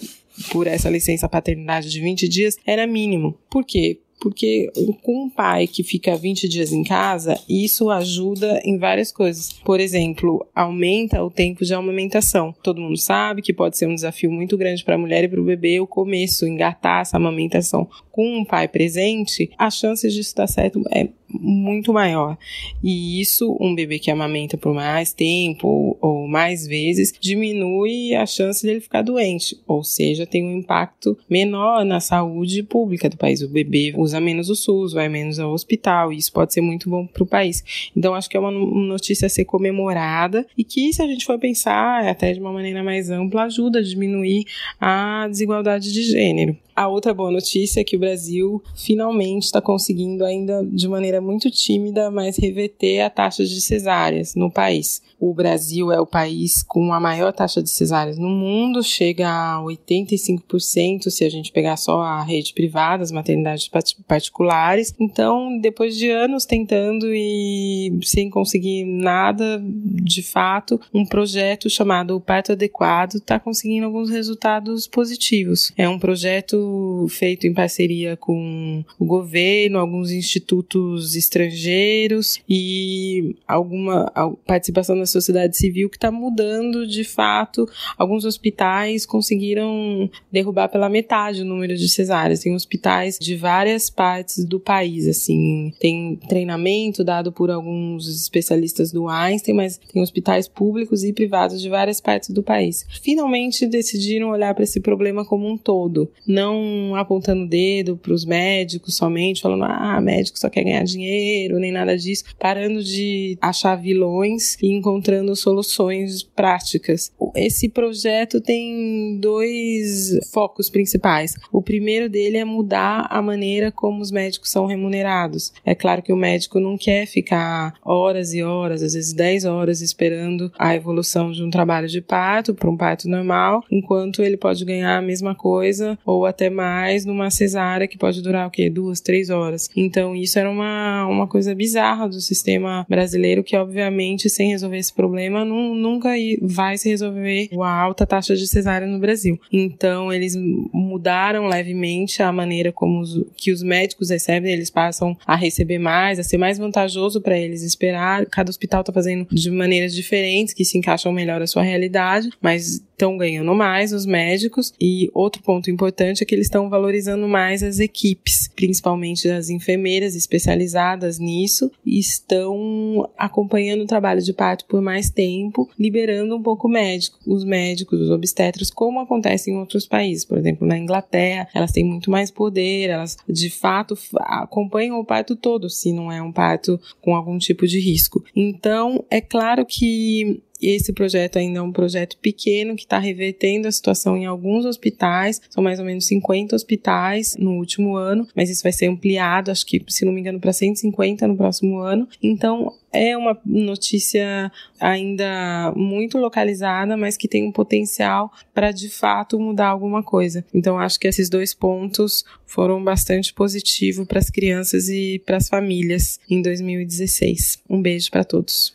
por essa licença paternidade de 20 dias era mínimo. Por quê? porque com um pai que fica 20 dias em casa, isso ajuda em várias coisas. Por exemplo, aumenta o tempo de amamentação. Todo mundo sabe que pode ser um desafio muito grande para a mulher e para o bebê o começo, engatar essa amamentação. Com um pai presente, as chances disso dar certo é muito maior. E isso, um bebê que amamenta por mais tempo ou mais vezes, diminui a chance dele ficar doente, ou seja, tem um impacto menor na saúde pública do país. O bebê usa menos o SUS, vai menos ao hospital, e isso pode ser muito bom para o país. Então, acho que é uma notícia a ser comemorada e que, se a gente for pensar até de uma maneira mais ampla, ajuda a diminuir a desigualdade de gênero. A outra boa notícia é que o Brasil finalmente está conseguindo, ainda de maneira muito tímida, mas reverter a taxa de cesáreas no país. O Brasil é o país com a maior taxa de cesáreas no mundo, chega a 85% se a gente pegar só a rede privada, as maternidades particulares. Então, depois de anos tentando e sem conseguir nada de fato, um projeto chamado Parto Adequado está conseguindo alguns resultados positivos. É um projeto feito em parceria com o governo, alguns institutos estrangeiros e alguma participação da sociedade civil que está mudando de fato. Alguns hospitais conseguiram derrubar pela metade o número de cesáreas. Tem hospitais de várias partes do país, assim, tem treinamento dado por alguns especialistas do Einstein, mas tem hospitais públicos e privados de várias partes do país. Finalmente decidiram olhar para esse problema como um todo, não apontando o dedo para os médicos somente, falando, ah, médico só quer ganhar dinheiro, nem nada disso, parando de achar vilões e encontrando soluções práticas. Esse projeto tem dois focos principais. O primeiro dele é mudar a maneira como os médicos são remunerados. É claro que o médico não quer ficar horas e horas, às vezes 10 horas, esperando a evolução de um trabalho de parto para um parto normal, enquanto ele pode ganhar a mesma coisa ou até mais numa cesárea que pode durar o quê? Duas, três horas. Então, isso era uma, uma coisa bizarra do sistema brasileiro que, obviamente, sem resolver esse problema, não, nunca vai se resolver a alta taxa de cesárea no Brasil. Então, eles mudaram levemente a maneira como os, que os médicos recebem, eles passam a receber mais, a ser mais vantajoso para eles esperar. Cada hospital está fazendo de maneiras diferentes que se encaixam melhor à sua realidade, mas estão ganhando mais os médicos. E outro ponto importante é que eles estão valorizando mais as equipes, principalmente as enfermeiras especializadas nisso, e estão acompanhando o trabalho de parto por mais tempo, liberando um pouco o médico, os médicos, os obstetras, como acontece em outros países. Por exemplo, na Inglaterra, elas têm muito mais poder, elas de fato acompanham o parto todo, se não é um parto com algum tipo de risco. Então, é claro que esse projeto ainda é um projeto pequeno que está revertendo a situação em alguns hospitais, são mais ou menos 50 hospitais no último ano, mas isso vai ser ampliado, acho que, se não me engano, para 150 no próximo ano. Então, é uma notícia ainda muito localizada, mas que tem um potencial para de fato mudar alguma coisa. Então acho que esses dois pontos foram bastante positivos para as crianças e para as famílias em 2016. Um beijo para todos.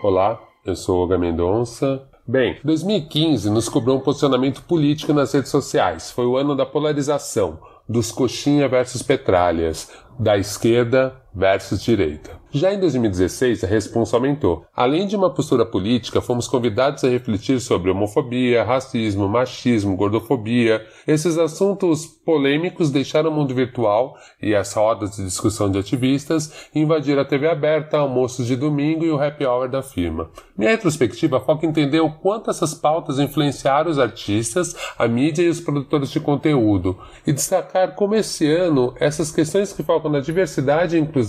Olá, eu sou Olga Mendonça. Bem, 2015 nos cobrou um posicionamento político nas redes sociais. Foi o ano da polarização, dos coxinha versus petralhas, da esquerda versus direita. Já em 2016, a responsa aumentou. Além de uma postura política, fomos convidados a refletir sobre homofobia, racismo, machismo, gordofobia. Esses assuntos polêmicos deixaram o mundo virtual e as rodas de discussão de ativistas invadir a TV aberta, almoços de domingo e o happy hour da firma. Minha retrospectiva foca em entender o quanto essas pautas influenciaram os artistas, a mídia e os produtores de conteúdo, e destacar como esse ano essas questões que focam na diversidade e inclusão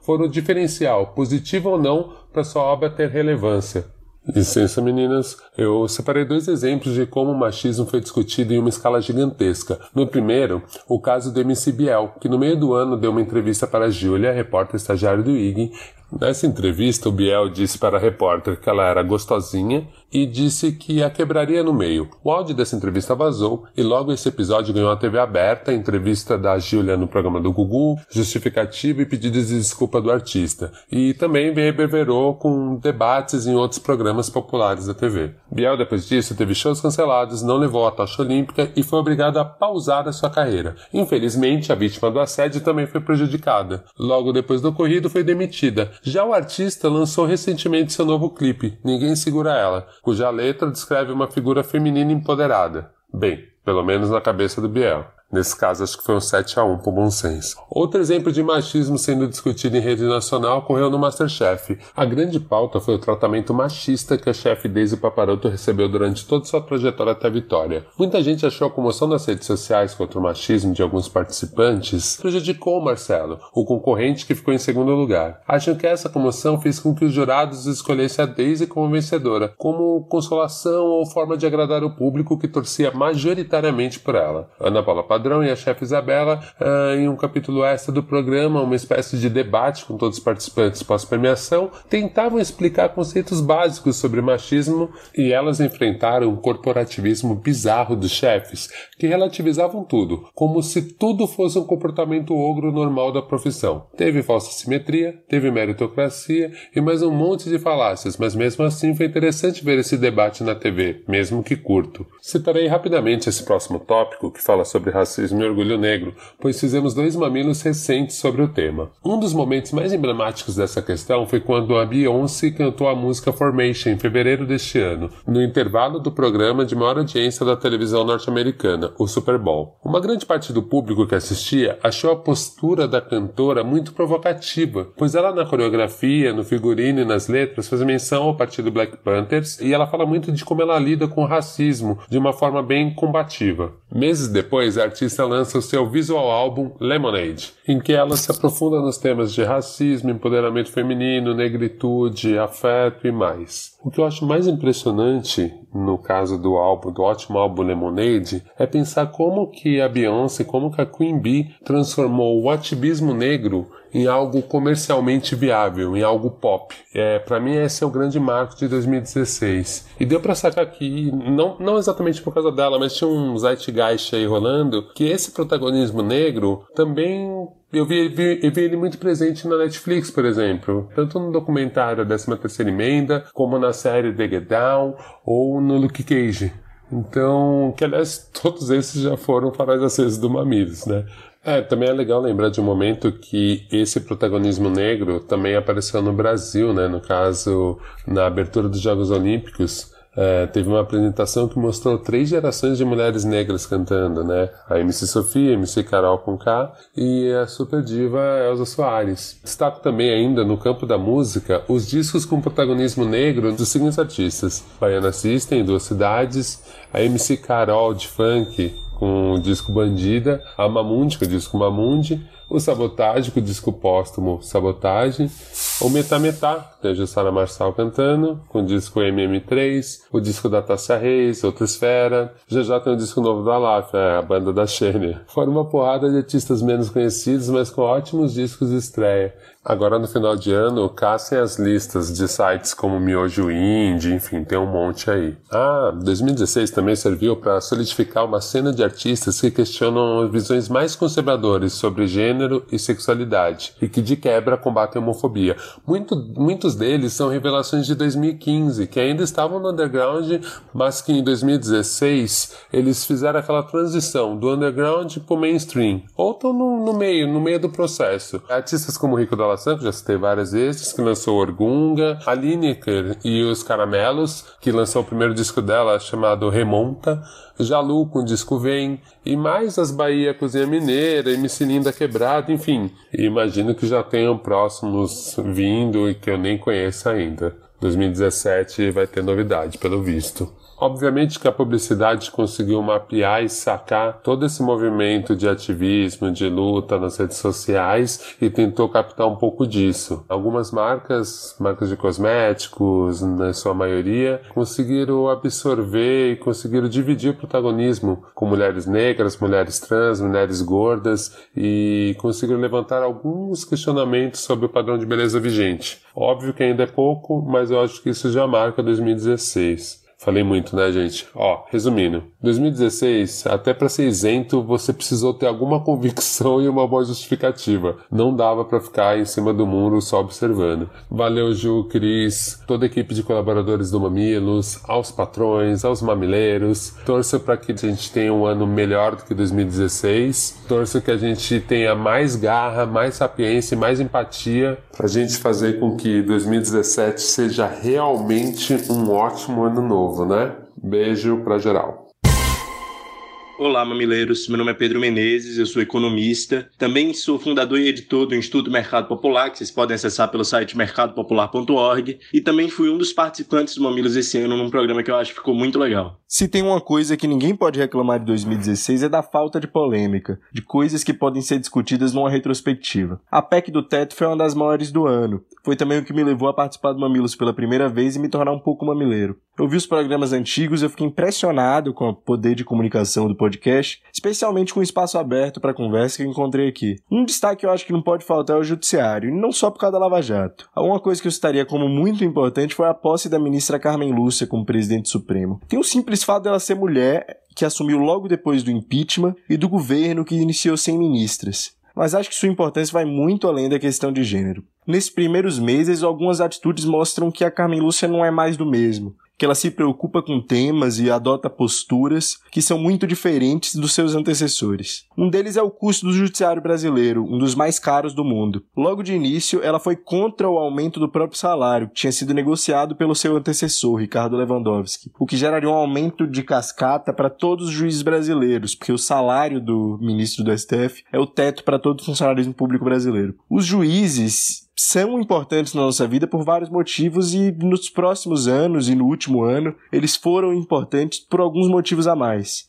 foram diferentes diferencial, positivo ou não, para sua obra ter relevância. Licença, meninas. Eu separei dois exemplos de como o machismo foi discutido em uma escala gigantesca. No primeiro, o caso do MC Biel, que no meio do ano deu uma entrevista para a Júlia, repórter estagiária do IG. Nessa entrevista, o Biel disse para a repórter que ela era gostosinha e disse que a quebraria no meio. O áudio dessa entrevista vazou e logo esse episódio ganhou a TV aberta, entrevista da Júlia no programa do Gugu, justificativa e pedidos de desculpa do artista. E também reverberou com debates em outros programas populares da TV. Biel, depois disso, teve shows cancelados, não levou a tocha olímpica e foi obrigado a pausar a sua carreira. Infelizmente, a vítima do assédio também foi prejudicada. Logo depois do ocorrido, foi demitida. Já o artista lançou recentemente seu novo clipe, Ninguém Segura Ela, cuja letra descreve uma figura feminina empoderada. Bem, pelo menos na cabeça do Biel. Nesse caso, acho que foi um 7 a 1 pro bom senso. Outro exemplo de machismo sendo discutido em rede nacional ocorreu no Masterchef. A grande pauta foi o tratamento machista que a chefe Daisy Paparoto recebeu durante toda sua trajetória até a vitória. Muita gente achou a comoção das redes sociais contra o machismo de alguns participantes prejudicou o Marcelo, o concorrente que ficou em segundo lugar. Acham que essa comoção fez com que os jurados escolhessem a Daisy como vencedora, como consolação ou forma de agradar o público que torcia majoritariamente por ela. Ana Paula Padrão e a chefe Isabela, ah, em um capítulo extra do programa, uma espécie de debate com todos os participantes pós-premiação, tentavam explicar conceitos básicos sobre machismo e elas enfrentaram um corporativismo bizarro dos chefes, que relativizavam tudo, como se tudo fosse um comportamento ogro normal da profissão. Teve falsa simetria, teve meritocracia e mais um monte de falácias, mas mesmo assim foi interessante ver esse debate na TV, mesmo que curto. Citarei rapidamente esse próximo tópico, que fala sobre racismo e orgulho negro, pois fizemos dois mamilos recentes sobre o tema. Um dos momentos mais emblemáticos dessa questão foi quando a Beyoncé cantou a música Formation em fevereiro deste ano, no intervalo do programa de maior audiência da televisão norte-americana, o Super Bowl. Uma grande parte do público que assistia achou a postura da cantora muito provocativa, pois ela na coreografia, no figurino e nas letras faz menção ao partido Black Panthers e ela fala muito de como ela lida com o racismo de uma forma bem combativa. Meses depois, a artista lança o seu visual álbum Lemonade, em que ela se aprofunda nos temas de racismo, empoderamento feminino, negritude, afeto e mais. O que eu acho mais impressionante no caso do álbum, do ótimo álbum Lemonade, é pensar como que a Beyoncé, como que a Queen Bee transformou o ativismo negro em algo comercialmente viável, em algo pop. É, para mim esse é o grande marco de 2016. E deu para sacar que não, não exatamente por causa dela, mas tinha um zeitgeist aí rolando que esse protagonismo negro também eu vi, vi, eu vi ele muito presente na Netflix, por exemplo. Tanto no documentário 13 Terceira Emenda, como na série The Get Down, ou no Luke Cage. Então, que aliás, todos esses já foram faróis acesos do Mamilos, né? É, também é legal lembrar de um momento que esse protagonismo negro também apareceu no Brasil, né? No caso, na abertura dos Jogos Olímpicos, é, teve uma apresentação que mostrou três gerações de mulheres negras cantando, né? A MC Sofia, a MC Carol com K e a super diva Elza Soares. Destaco também ainda no campo da música os discos com protagonismo negro dos seguintes artistas: Baiana System, Duas Cidades, a MC Carol de funk com o disco Bandida, a Mamundi com o disco Mamundi, o Sabotage com o disco póstumo Sabotage, o Metá Tem a Jussara Marçal cantando, com o disco MM3, o disco da Tássia Reis, Outra Esfera, já já tem o disco novo da Laf, é, a banda da Xênia. Fora uma porrada de artistas menos conhecidos, mas com ótimos discos de estreia. Agora no final de ano, caçem as listas de sites como Miojo Indie, enfim, tem um monte aí. Ah, 2016 também serviu para solidificar uma cena de artistas que questionam visões mais conservadoras sobre gênero e sexualidade e que de quebra combatem a homofobia. Muito, muitos deles são revelações de 2015, que ainda estavam no underground, mas que em 2016 eles fizeram aquela transição do underground para o mainstream, ou estão no, no meio, no meio do processo. Artistas como Rico da que já citei várias vezes, que lançou Orgunga, a Lineker e os Caramelos, que lançou o primeiro disco dela chamado Remonta, Jalu com o disco Vem, e mais as Bahia Cozinha Mineira, MC Linda Quebrada, enfim. E imagino que já tenham próximos vindo e que eu nem conheço ainda. 2017 vai ter novidade, pelo visto. Obviamente que a publicidade conseguiu mapear e sacar todo esse movimento de ativismo, de luta nas redes sociais e tentou captar um pouco disso. Algumas marcas, marcas de cosméticos, na sua maioria, conseguiram absorver e conseguiram dividir o protagonismo com mulheres negras, mulheres trans, mulheres gordas e conseguiram levantar alguns questionamentos sobre o padrão de beleza vigente. Óbvio que ainda é pouco, mas eu acho que isso já marca 2016. Falei muito, né, gente? Ó, resumindo, 2016, até para ser isento, você precisou ter alguma convicção e uma boa justificativa. Não dava para ficar em cima do muro só observando. Valeu, Ju, Cris, toda a equipe de colaboradores do Mamilos, aos patrões, aos mamileiros. Torço para que a gente tenha um ano melhor do que 2016. Torço que a gente tenha mais garra, mais sapiência e mais empatia para a gente fazer com que 2017 seja realmente um ótimo ano novo novo, né? Beijo pra geral.
Olá, mamileiros. Meu nome é Pedro Menezes, eu sou economista. Também sou fundador e editor do Instituto Mercado Popular, que vocês podem acessar pelo site mercadopopular.org. E também fui um dos participantes do Mamilos esse ano num programa que eu acho que ficou muito legal.
Se tem uma coisa que ninguém pode reclamar de 2016 é da falta de polêmica, de coisas que podem ser discutidas numa retrospectiva. A PEC do teto foi uma das maiores do ano. Foi também o que me levou a participar do Mamilos pela primeira vez e me tornar um pouco mamileiro. Eu vi os programas antigos e eu fiquei impressionado com o poder de comunicação do podcast, especialmente com o espaço aberto para conversa que eu encontrei aqui. Um destaque que eu acho que não pode faltar é o judiciário, e não só por causa da Lava Jato. Uma coisa que eu citaria como muito importante foi a posse da ministra Carmen Lúcia como presidente supremo. Tem o simples fato dela ser mulher, que assumiu logo depois do impeachment, e do governo que iniciou sem ministras mas acho que sua importância vai muito além da questão de gênero. Nesses primeiros meses, algumas atitudes mostram que a Carmen Lúcia não é mais do mesmo que ela se preocupa com temas e adota posturas que são muito diferentes dos seus antecessores. Um deles é o custo do judiciário brasileiro, um dos mais caros do mundo. Logo de início, ela foi contra o aumento do próprio salário, que tinha sido negociado pelo seu antecessor, Ricardo Lewandowski, o que geraria um aumento de cascata para todos os juízes brasileiros, porque o salário do ministro do STF é o teto para todo o funcionalismo público brasileiro. Os juízes são importantes na nossa vida por vários motivos e nos próximos anos e no último ano eles foram importantes por alguns motivos a mais.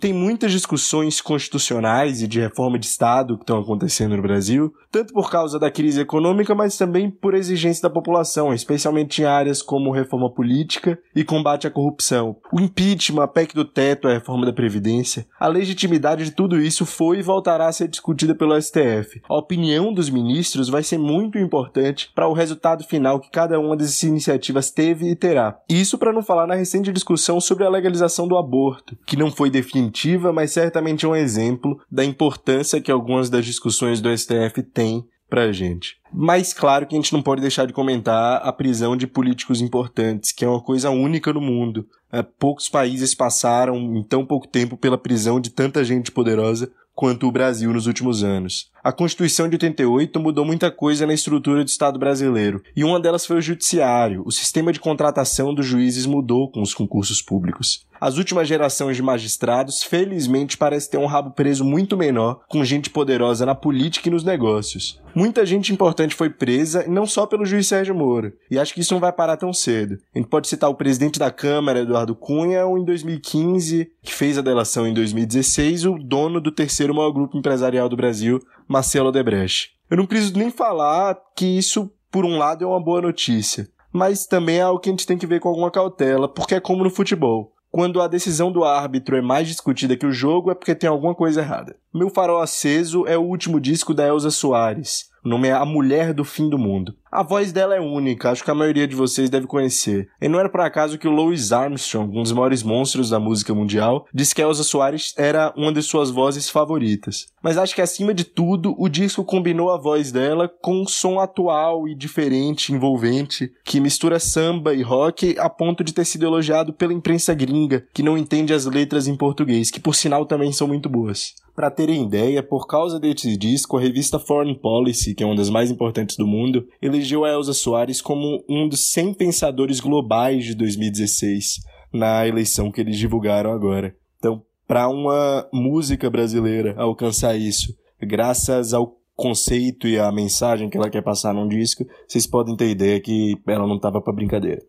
Tem, muitas discussões constitucionais e de reforma de Estado que estão acontecendo no Brasil, tanto por causa da crise econômica, mas também por exigência da população, especialmente em áreas como reforma política e combate à corrupção. O impeachment, a PEC do teto, a reforma da Previdência, a legitimidade de tudo isso foi e voltará a ser discutida pelo STF. A opinião dos ministros vai ser muito importante para o resultado final que cada uma dessas iniciativas teve e terá. Isso para não falar na recente discussão sobre a legalização do aborto, que não foi definitiva, mas certamente é um exemplo da importância que algumas das discussões do STF têm pra gente. Mas claro que a gente não pode deixar de comentar a prisão de políticos importantes, que é uma coisa única no mundo. É, poucos países passaram em tão pouco tempo pela prisão de tanta gente poderosa quanto o Brasil nos últimos anos. A Constituição de 88 mudou muita coisa na estrutura do Estado brasileiro, e uma delas foi o judiciário. O sistema de contratação dos juízes mudou com os concursos públicos. As últimas gerações de magistrados, felizmente, parece ter um rabo preso muito menor, com gente poderosa na política e nos negócios. Muita gente importante foi presa, não só pelo juiz Sérgio Moro. E acho que isso não vai parar tão cedo. A gente pode citar o presidente da Câmara, Eduardo Cunha, ou em 2015, que fez a delação em 2016, o dono do terceiro maior grupo empresarial do Brasil, Marcelo Odebrecht. Eu não preciso nem falar que isso, por um lado, é uma boa notícia. Mas também é algo que a gente tem que ver com alguma cautela, porque é como no futebol. Quando a decisão do árbitro é mais discutida que o jogo, é porque tem alguma coisa errada. Meu Farol Aceso é o último disco da Elza Soares. O nome é A Mulher do Fim do Mundo. A voz dela é única, acho que a maioria de vocês deve conhecer. E não era por acaso que o Louis Armstrong, um dos maiores monstros da música mundial, disse que Elza Soares era uma de suas vozes favoritas. Mas acho que acima de tudo, o disco combinou a voz dela com um som atual e diferente, envolvente, que mistura samba e rock a ponto de ter sido elogiado pela imprensa gringa, que não entende as letras em português, que por sinal também são muito boas. Para terem ideia, por causa desse disco, a revista Foreign Policy, que é uma das mais importantes do mundo, elegeu a Elza Soares como um dos 100 pensadores globais de 2016 na eleição que eles divulgaram agora. Então, para uma música brasileira alcançar isso, graças ao conceito e à mensagem que ela quer passar num disco, vocês podem ter ideia que ela não estava para brincadeira.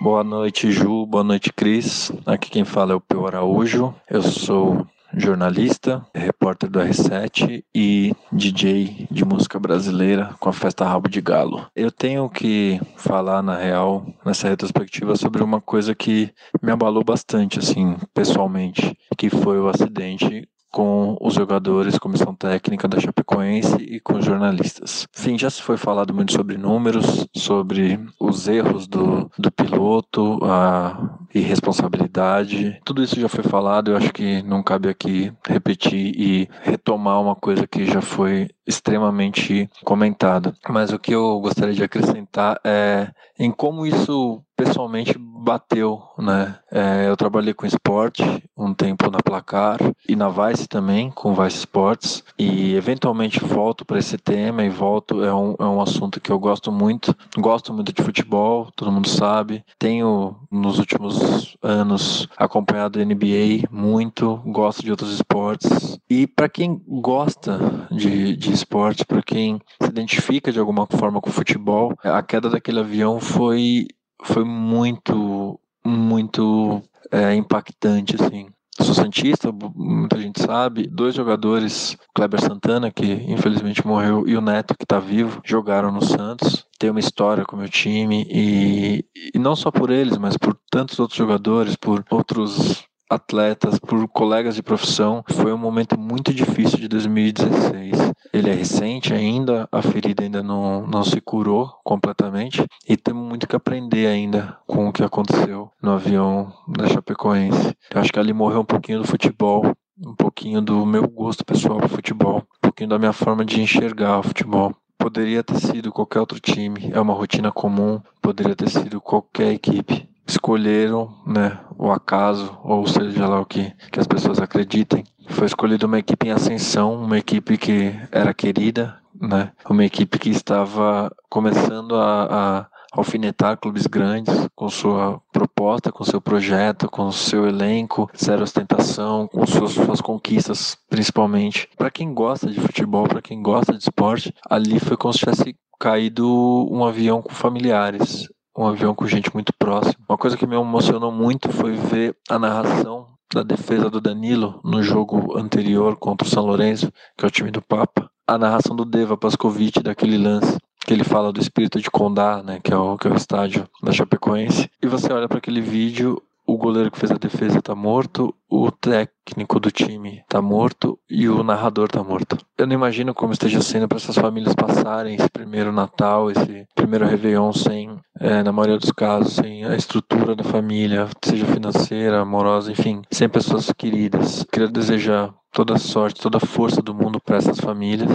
Boa noite, Ju. Boa noite, Cris. Aqui quem fala é o Peu Araújo. Eu sou jornalista, repórter do R7 e DJ de música brasileira com a festa Rabo de Galo. Eu tenho que falar, na real, nessa retrospectiva, sobre uma coisa que me abalou bastante, assim, pessoalmente, que foi o acidente com os jogadores, comissão técnica da Chapecoense e com os jornalistas. Sim, já se foi falado muito sobre números, sobre os erros do, do piloto, a irresponsabilidade. Tudo isso já foi falado, eu acho que não cabe aqui repetir e retomar uma coisa que já foi extremamente comentada. Mas o que eu gostaria de acrescentar é em como isso pessoalmente bateu, né? É, eu trabalhei com esporte um tempo na Placar e na Vice também, com Vice Sports, e eventualmente volto para esse tema e volto, é um, é um assunto que eu gosto muito, gosto muito de futebol, todo mundo sabe, tenho nos últimos anos acompanhado a NBA muito, gosto de outros esportes, e para quem gosta de, de esporte, para quem se identifica de alguma forma com futebol, a queda daquele avião foi foi muito, muito é, impactante, assim. Sou Santista, muita gente sabe. Dois jogadores, Kleber Santana, que infelizmente morreu, e o Neto, que está vivo, jogaram no Santos. Tem uma história com o meu time, e, e não só por eles, mas por tantos outros jogadores, por outros atletas, por colegas de profissão. Foi um momento muito difícil de 2016. Ele é recente ainda, a ferida ainda não, não se curou completamente e temos muito que aprender ainda com o que aconteceu no avião da Chapecoense. Eu acho que ali morreu um pouquinho do futebol, um pouquinho do meu gosto pessoal para futebol, um pouquinho da minha forma de enxergar o futebol. Poderia ter sido qualquer outro time, é uma rotina comum, poderia ter sido qualquer equipe escolheram, né, o acaso, ou seja lá o que, que as pessoas acreditem. Foi escolhida uma equipe em ascensão, uma equipe que era querida, né, uma equipe que estava começando a, a alfinetar clubes grandes com sua proposta, com seu projeto, com seu elenco, zero ostentação, com suas, suas conquistas, principalmente. Para quem gosta de futebol, para quem gosta de esporte, ali foi como se tivesse caído um avião com familiares um avião com gente muito próxima. Uma coisa que me emocionou muito foi ver a narração da defesa do Danilo no jogo anterior contra o São Lourenço, que é o time do Papa. A narração do Deva Pascovitch daquele lance que ele fala do espírito de Condá, né, que é o, que é o estádio da Chapecoense. E você olha para aquele vídeo o goleiro que fez a defesa tá morto, o técnico do time tá morto e o narrador tá morto. Eu não imagino como esteja sendo para essas famílias passarem esse primeiro Natal, esse primeiro Réveillon sem, é, na maioria dos casos, sem a estrutura da família, seja financeira, amorosa, enfim, sem pessoas queridas. Queria desejar toda a sorte, toda a força do mundo para essas famílias.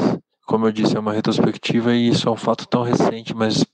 Como eu disse, é uma retrospectiva e isso é um fato tão recente, mas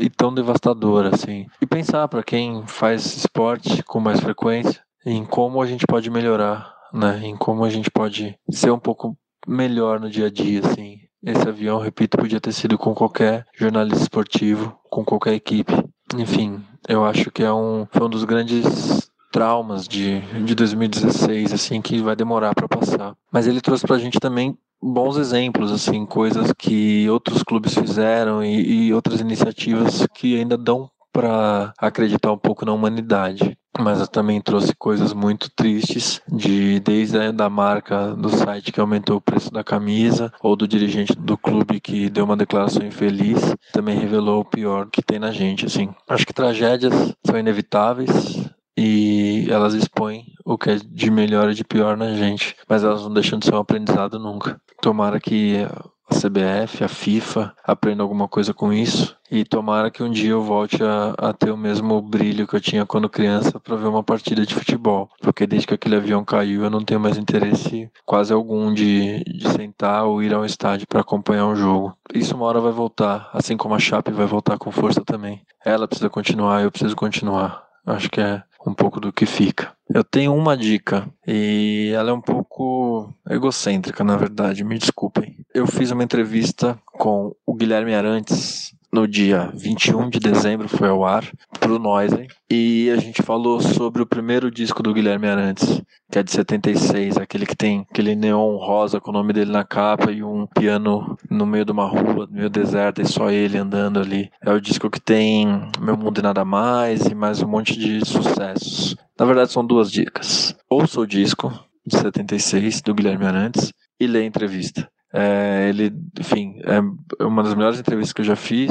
e tão devastadora, assim. E pensar para quem faz esporte com mais frequência em como a gente pode melhorar, né? Em como a gente pode ser um pouco melhor no dia a dia, assim. Esse avião, repito, podia ter sido com qualquer jornalista esportivo, com qualquer equipe. Enfim, eu acho que é um, foi um dos grandes traumas de, de 2016, assim, que vai demorar para passar. Mas ele trouxe pra gente também bons exemplos, assim, coisas que outros clubes fizeram e, e outras iniciativas que ainda dão para acreditar um pouco na humanidade. Mas também trouxe coisas muito tristes, de desde a da marca do site que aumentou o preço da camisa, ou do dirigente do clube que deu uma declaração infeliz, também revelou o pior que tem na gente, assim. Acho que tragédias são inevitáveis, e elas expõem o que é de melhor e de pior na gente, mas elas não deixam de ser um aprendizado nunca. Tomara que a CBF, a FIFA aprendam alguma coisa com isso e tomara que um dia eu volte a, a ter o mesmo brilho que eu tinha quando criança para ver uma partida de futebol, porque desde que aquele avião caiu eu não tenho mais interesse quase algum de, de sentar ou ir ao estádio para acompanhar um jogo. Isso uma hora vai voltar, assim como a Chape vai voltar com força também. Ela precisa continuar, eu preciso continuar. Acho que é um pouco do que fica. Eu tenho uma dica e ela é um pouco egocêntrica, na verdade, me desculpem. Eu fiz uma entrevista com o Guilherme Arantes no dia 21 de dezembro, foi ao ar, pro Noise, e a gente falou sobre o primeiro disco do Guilherme Arantes, que é de 76, aquele que tem aquele neon rosa com o nome dele na capa e um piano no meio de uma rua, meio deserta, e só ele andando ali. É o disco que tem Meu Mundo e Nada Mais e mais um monte de sucessos. Na verdade, são duas dicas. Ouça o disco de 76 do Guilherme Arantes e lê a entrevista. É, ele, enfim, é uma das melhores entrevistas que eu já fiz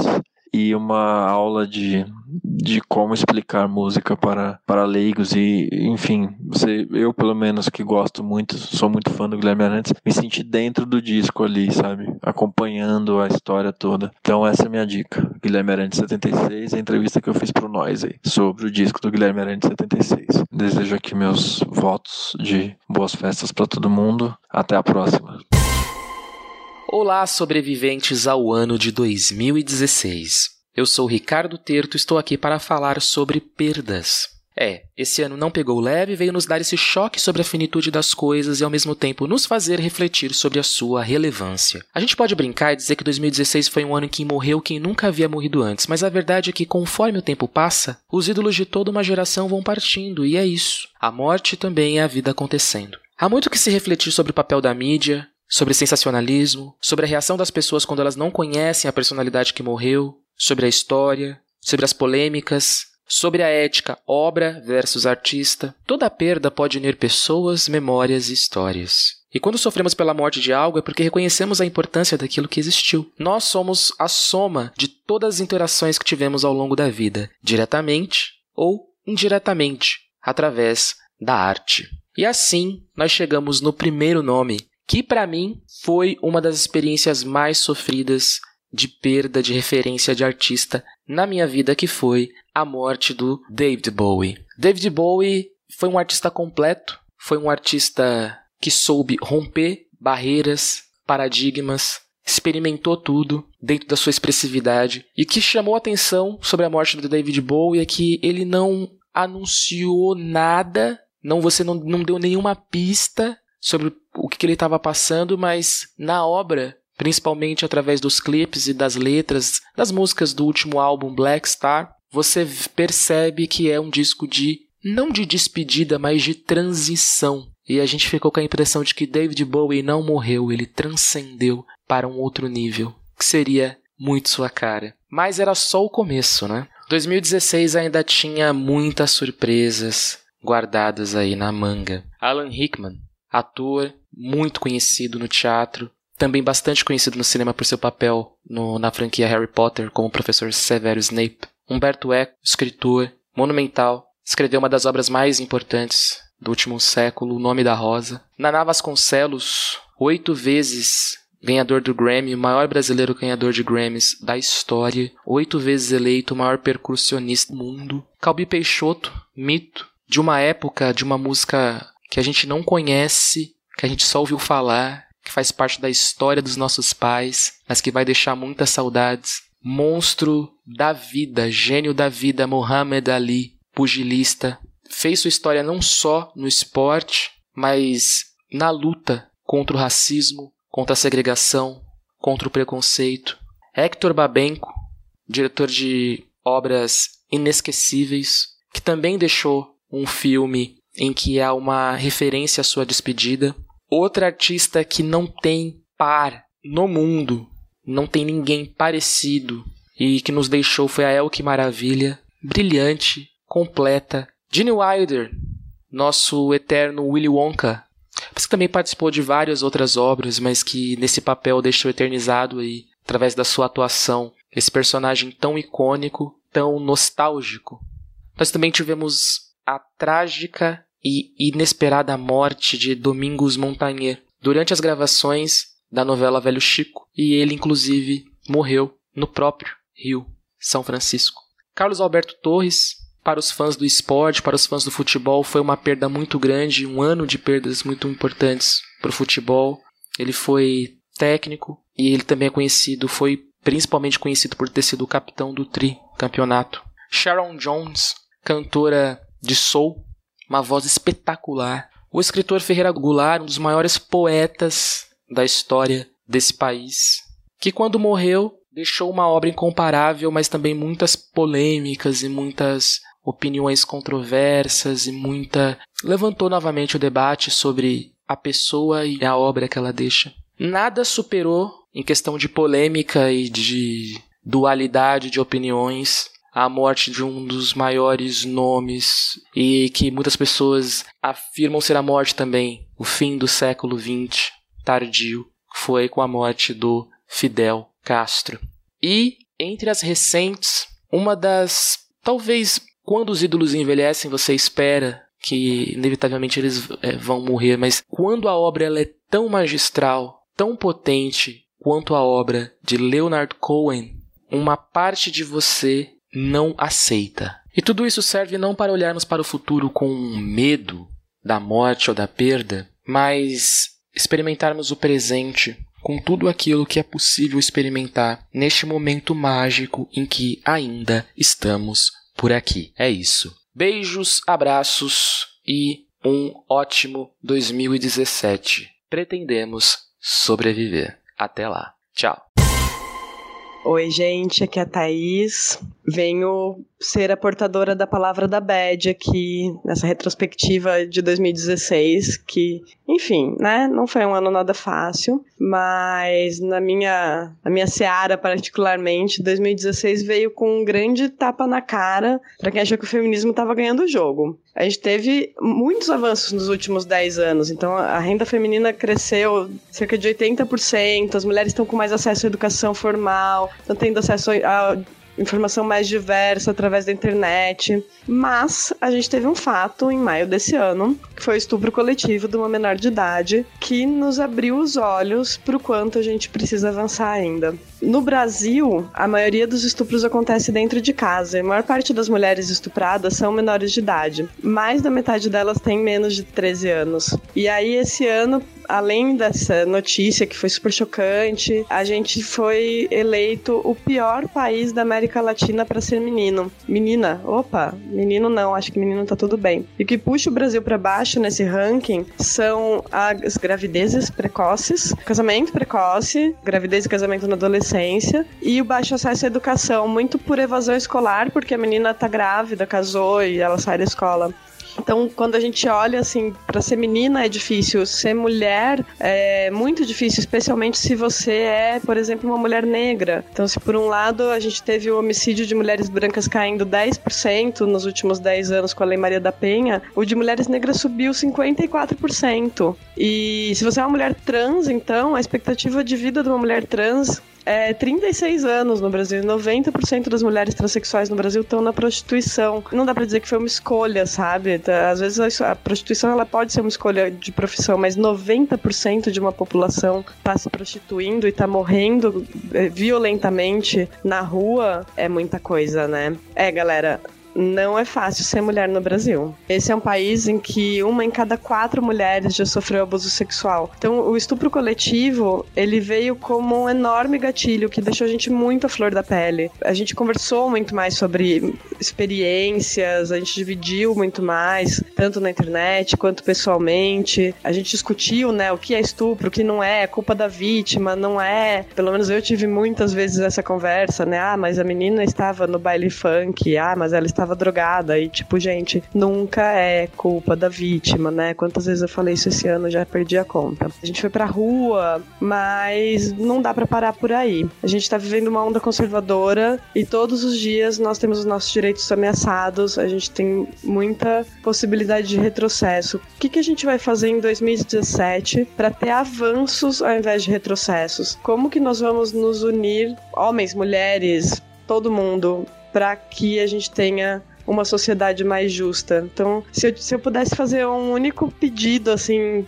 e uma aula de, de como explicar música para, para leigos e enfim, você, eu pelo menos que gosto muito, sou muito fã do Guilherme Arantes, me senti dentro do disco ali, sabe? Acompanhando a história toda. Então essa é a minha dica. Guilherme Arantes 76, a entrevista que eu fiz pro Noise sobre o disco do Guilherme Arantes 76. Desejo aqui meus votos de boas festas para todo mundo. Até a próxima.
Olá, sobreviventes ao ano de 2016. Eu sou Ricardo Terto e estou aqui para falar sobre perdas. É, esse ano não pegou leve e veio nos dar esse choque sobre a finitude das coisas e ao mesmo tempo nos fazer refletir sobre a sua relevância. A gente pode brincar e dizer que 2016 foi um ano em que morreu quem nunca havia morrido antes, mas a verdade é que conforme o tempo passa, os ídolos de toda uma geração vão partindo e é isso. A morte também é a vida acontecendo. Há muito que se refletir sobre o papel da mídia, sobre sensacionalismo, sobre a reação das pessoas quando elas não conhecem a personalidade que morreu, sobre a história, sobre as polêmicas, sobre a ética obra versus artista. Toda perda pode unir pessoas, memórias e histórias. E quando sofremos pela morte de algo é porque reconhecemos a importância daquilo que existiu. Nós somos a soma de todas as interações que tivemos ao longo da vida, diretamente ou indiretamente, através da arte. E assim nós chegamos no primeiro nome, que para mim foi uma das experiências mais sofridas de perda de referência de artista na minha vida, que foi a morte do David Bowie. David Bowie foi um artista completo, foi um artista que soube romper barreiras, paradigmas, experimentou tudo dentro da sua expressividade e que chamou atenção sobre a morte do David Bowie é que ele não anunciou nada, não você não, não deu nenhuma pista sobre o que, que ele estava passando, mas na obra principalmente através dos clipes e das letras das músicas do último álbum Black Star, você percebe que é um disco de não de despedida, mas de transição. E a gente ficou com a impressão de que David Bowie não morreu, ele transcendeu para um outro nível, que seria muito sua cara. Mas era só o começo, né? 2016 ainda tinha muitas surpresas guardadas aí na manga. Alan Rickman, ator muito conhecido no teatro, também bastante conhecido no cinema por seu papel no, na franquia Harry Potter como o professor Severo Snape. Humberto Eco, escritor, monumental, escreveu uma das obras mais importantes do último século, O Nome da Rosa. Naná Vasconcelos, oito vezes ganhador do Grammy, o maior brasileiro ganhador de Grammys da história, oito vezes eleito o maior percussionista do mundo. Calbi Peixoto, mito, de uma época, de uma música que a gente não conhece, que a gente só ouviu falar, que faz parte da história dos nossos pais, mas que vai deixar muitas saudades. Monstro da vida, gênio da vida, Muhammad Ali, pugilista, fez sua história não só no esporte, mas na luta contra o racismo, contra a segregação, contra o preconceito. Hector Babenco, diretor de obras inesquecíveis, que também deixou um filme em que há uma referência à sua despedida, Outra artista que não tem par no mundo, não tem ninguém parecido e que nos deixou foi a Elke Maravilha, brilhante, completa. Gene Wilder, nosso eterno Willy Wonka, você também participou de várias outras obras, mas que nesse papel deixou eternizado aí, através da sua atuação, esse personagem tão icônico, tão nostálgico. Nós também tivemos a trágica e inesperada morte de Domingos Montagnier durante as gravações da novela Velho Chico, e ele inclusive morreu no próprio Rio, São Francisco. Carlos Alberto Torres, para os fãs do esporte, para os fãs do futebol, foi uma perda muito grande, um ano de perdas muito importantes para o futebol. Ele foi técnico e ele também é conhecido, foi principalmente conhecido por ter sido o capitão do Tri campeonato. Sharon Jones, cantora de soul, uma voz espetacular. O escritor Ferreira Goulart, um dos maiores poetas da história desse país, que quando morreu deixou uma obra incomparável, mas também muitas polêmicas e muitas opiniões controversas e muita levantou novamente o debate sobre a pessoa e a obra que ela deixa. Nada superou em questão de polêmica e de dualidade de opiniões a morte de um dos maiores nomes e que muitas pessoas afirmam ser a morte também, o fim do século XX, tardio, foi com a morte do Fidel Castro. E entre as recentes, uma das talvez quando os ídolos envelhecem você espera que inevitavelmente eles é, vão morrer, mas quando a obra ela é tão magistral, tão potente quanto a obra de Leonard Cohen, uma parte de você não aceita. E tudo isso serve não para olharmos para o futuro com medo da morte ou da perda, mas experimentarmos o presente com tudo aquilo que é possível experimentar neste momento mágico em que ainda estamos por aqui. É isso. Beijos, abraços e um ótimo 2017. Pretendemos sobreviver. Até lá. Tchau.
Oi, gente, aqui é a Thaís. Venho ser a portadora da palavra da Bad aqui nessa retrospectiva de 2016, que, enfim, né, não foi um ano nada fácil, mas na minha, na minha seara particularmente, 2016 veio com um grande tapa na cara para quem achou que o feminismo estava ganhando o jogo. A gente teve muitos avanços nos últimos 10 anos, então a renda feminina cresceu cerca de 80%, as mulheres estão com mais acesso à educação formal, estão tendo acesso a informação mais diversa através da internet. Mas a gente teve um fato em maio desse ano, que foi o estupro coletivo de uma menor de idade, que nos abriu os olhos para o quanto a gente precisa avançar ainda. No Brasil, a maioria dos estupros acontece dentro de casa. A maior parte das mulheres estupradas são menores de idade. Mais da metade delas tem menos de 13 anos. E aí, esse ano, além dessa notícia que foi super chocante, a gente foi eleito o pior país da América Latina para ser menino. Menina, opa, menino não, acho que menino tá tudo bem. E o que puxa o Brasil para baixo nesse ranking são as gravidezes precoces, casamento precoce, gravidez e casamento na adolescência adolescência e o baixo acesso à educação, muito por evasão escolar, porque a menina tá grávida, casou e ela sai da escola. Então, quando a gente olha assim, para ser menina é difícil, ser mulher é muito difícil, especialmente se você é, por exemplo, uma mulher negra. Então, se por um lado a gente teve o homicídio de mulheres brancas caindo 10% nos últimos 10 anos com a Lei Maria da Penha, o de mulheres negras subiu 54%. E se você é uma mulher trans, então, a expectativa de vida de uma mulher trans é 36 anos no Brasil. 90% das mulheres transexuais no Brasil estão na prostituição. Não dá pra dizer que foi uma escolha, sabe? Tá, às vezes a prostituição ela pode ser uma escolha de profissão, mas 90% de uma população tá se prostituindo e tá morrendo é, violentamente na rua é muita coisa, né? É, galera, não é fácil ser mulher no Brasil. Esse é um país em que uma em cada quatro mulheres já sofreu abuso sexual. Então, o estupro coletivo, ele veio como um enorme gatilho que deixou a gente muito à flor da pele. A gente conversou muito mais sobre experiências, a gente dividiu muito mais, tanto na internet quanto pessoalmente. A gente discutiu, né, o que é estupro, o que não é, é culpa da vítima, não é. Pelo menos eu tive muitas vezes essa conversa, né? Ah, mas a menina estava no baile funk, ah, mas ela estava drogada. E, tipo, gente, nunca é culpa da vítima, né? Quantas vezes eu falei isso esse ano, já perdi a conta. A gente foi pra rua, mas não dá para parar por aí. A gente tá vivendo uma onda conservadora e todos os dias nós temos os nossos direitos ameaçados, a gente tem muita possibilidade de retrocesso. O que, que a gente vai fazer em 2017 para ter avanços ao invés de retrocessos? Como que nós vamos nos unir, homens, mulheres, todo mundo, para que a gente tenha uma sociedade mais justa. Então, se eu, se eu pudesse fazer um único pedido, assim,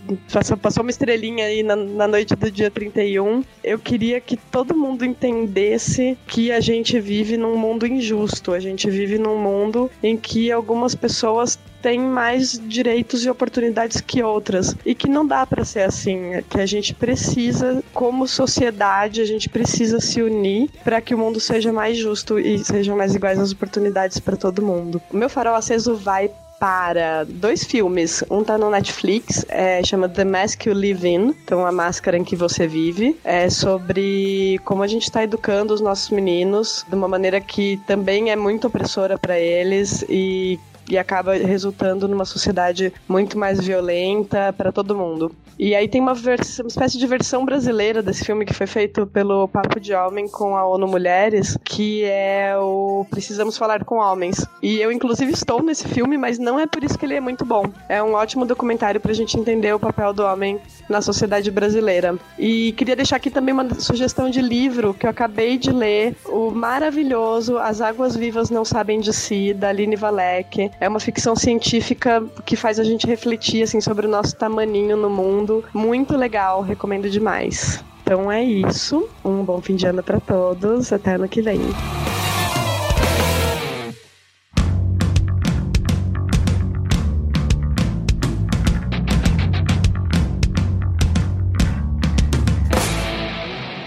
passou uma estrelinha aí na, na noite do dia 31, eu queria que todo mundo entendesse que a gente vive num mundo injusto, a gente vive num mundo em que algumas pessoas têm mais direitos e oportunidades que outras e que não dá para ser assim, que a gente precisa, como sociedade, a gente precisa se unir para que o mundo seja mais justo e sejam mais iguais as oportunidades para todo mundo. O meu farol aceso vai para dois filmes. Um tá no Netflix, é, chama The Mask You Live In, então a máscara em que você vive. É sobre como a gente está educando os nossos meninos de uma maneira que também é muito opressora para eles e e acaba resultando numa sociedade muito mais violenta para todo mundo. E aí tem uma, uma espécie de versão brasileira desse filme que foi feito pelo Papo de Homem com a ONU Mulheres, que é o Precisamos Falar com Homens. E eu, inclusive, estou nesse filme, mas não é por isso que ele é muito bom. É um ótimo documentário pra gente entender o papel do homem na sociedade brasileira. E queria deixar aqui também uma sugestão de livro que eu acabei de ler, o maravilhoso As Águas Vivas Não Sabem de Si, da Aline Valek. É uma ficção científica que faz a gente refletir assim sobre o nosso tamaninho no mundo. Muito legal, recomendo demais. Então é isso. Um bom fim de ano para todos. Até ano que vem.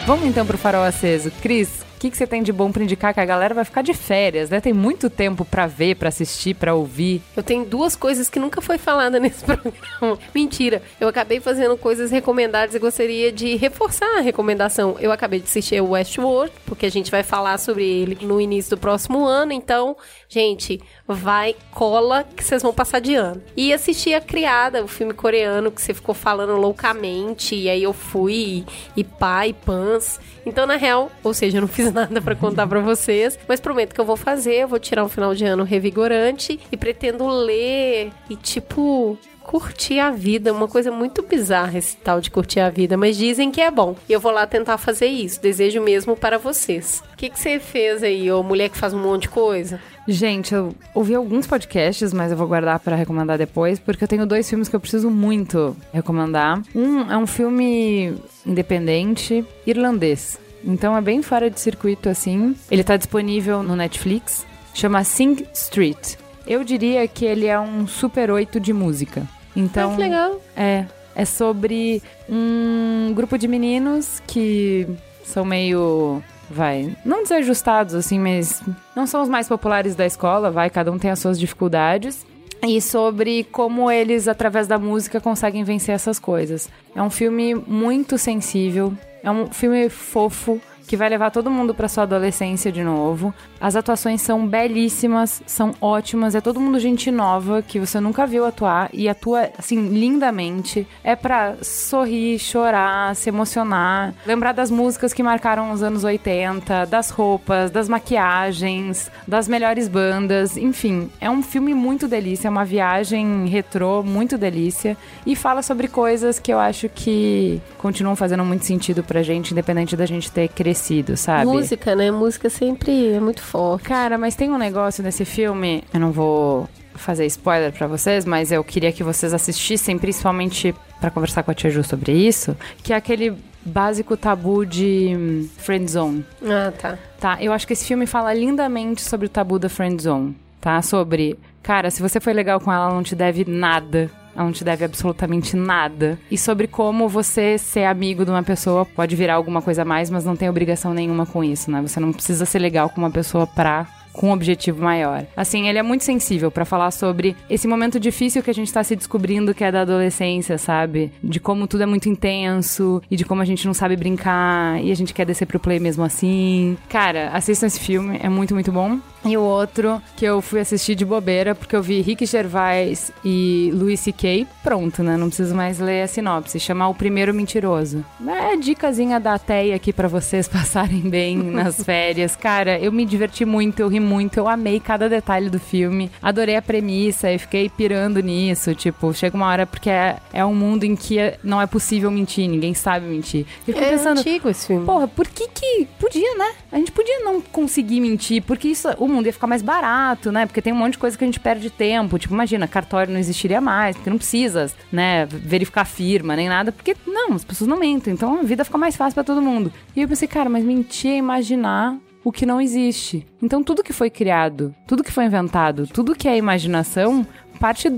Vamos então pro farol aceso. Cris, o que, que você tem de bom pra indicar que a galera vai ficar de férias, né? Tem muito tempo pra ver, pra assistir, pra ouvir.
Eu tenho duas coisas que nunca foi falada nesse programa. Mentira. Eu acabei fazendo coisas recomendadas e gostaria de reforçar a recomendação. Eu acabei de assistir o Westworld, porque a gente vai falar sobre ele no início do próximo ano. Então, gente, vai, cola, que vocês vão passar de ano. E assisti A Criada, o filme coreano que você ficou falando loucamente. E aí eu fui, e, e pá, e pans. Então, na real, ou seja, eu não fiz nada pra contar pra vocês, mas prometo que eu vou fazer, eu vou tirar um final de ano revigorante e pretendo ler e, tipo, curtir a vida, uma coisa muito bizarra esse tal de curtir a vida, mas dizem que é bom. E eu vou lá tentar fazer isso. Desejo mesmo para vocês. O que, que você fez aí, ô mulher que faz um monte de coisa?
Gente, eu ouvi alguns podcasts, mas eu vou guardar para recomendar depois, porque eu tenho dois filmes que eu preciso muito recomendar. Um é um filme independente irlandês. Então é bem fora de circuito assim. Ele tá disponível no Netflix. Chama Sing Street. Eu diria que ele é um super 8 de música. Então,
Ah, que legal.
É, é sobre um grupo de meninos que são meio vai, não desajustados assim, mas não são os mais populares da escola, vai, cada um tem as suas dificuldades. E sobre como eles, através da música, conseguem vencer essas coisas. É um filme muito sensível, é um filme fofo, que vai levar todo mundo para sua adolescência de novo. As atuações são belíssimas, são ótimas, é todo mundo gente nova que você nunca viu atuar e atua assim lindamente. É pra sorrir, chorar, se emocionar, lembrar das músicas que marcaram os anos 80, das roupas, das maquiagens, das melhores bandas, enfim, é um filme muito delícia, é uma viagem retrô muito delícia e fala sobre coisas que eu acho que continuam fazendo muito sentido pra gente, independente da gente ter crescido, sabe?
Música, né? Música sempre é muito forte.
Cara, mas tem um negócio nesse filme, eu não vou fazer spoiler pra vocês, mas eu queria que vocês assistissem, principalmente pra conversar com a Tia Ju sobre isso, que é aquele básico tabu de hum, friend zone.
Ah, tá.
Tá, eu acho que esse filme fala lindamente sobre o tabu da friend zone, tá? Sobre, cara, se você foi legal com ela, ela não te deve nada. Ela não te deve absolutamente nada. E sobre como você ser amigo de uma pessoa pode virar alguma coisa a mais, mas não tem obrigação nenhuma com isso, né? Você não precisa ser legal com uma pessoa pra com um objetivo maior. Assim, ele é muito sensível pra falar sobre esse momento difícil que a gente tá se descobrindo que é da adolescência, sabe? De como tudo é muito intenso e de como a gente não sabe brincar e a gente quer descer pro play mesmo assim. Cara, assistam esse filme, é muito, muito bom. E o outro que eu fui assistir de bobeira, porque eu vi Rick Gervais e Louis C.K. Pronto, né? Não preciso mais ler a sinopse. Chamar O Primeiro Mentiroso. É dicasinha da Teia aqui pra vocês passarem bem nas férias. Cara, eu me diverti muito, eu ri muito, eu amei cada detalhe do filme. Adorei a premissa e fiquei pirando nisso. Tipo, chega uma hora porque é, é um mundo em que não é possível mentir, ninguém sabe mentir. Eu fico
É
pensando,
antigo esse filme.
Porra, por que que podia, né? A gente podia não conseguir mentir, porque isso, o mundo ia ficar mais barato, né? Porque tem um monte de coisa que a gente perde tempo. Tipo, imagina, cartório não existiria mais, porque não precisa, né, verificar a firma nem nada, porque não, as pessoas não mentem. Então a vida fica mais fácil pra todo mundo. E eu pensei, cara, mas mentir é imaginar o que não existe. Então tudo que foi criado, tudo que foi inventado, tudo que é imaginação parte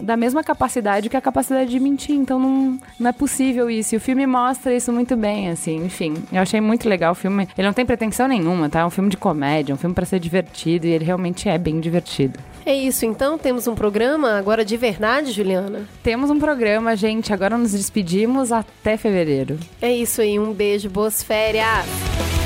da mesma capacidade que a capacidade de mentir. Então não, não é possível isso. E o filme mostra isso muito bem, assim. Enfim, eu achei muito legal o filme. Ele não tem pretensão nenhuma, tá? É um filme de comédia, um filme pra ser divertido e ele realmente é bem divertido.
É isso, então temos um programa agora de verdade, Juliana?
Temos um programa, gente. Agora nos despedimos até fevereiro.
É isso aí, um beijo, boas férias!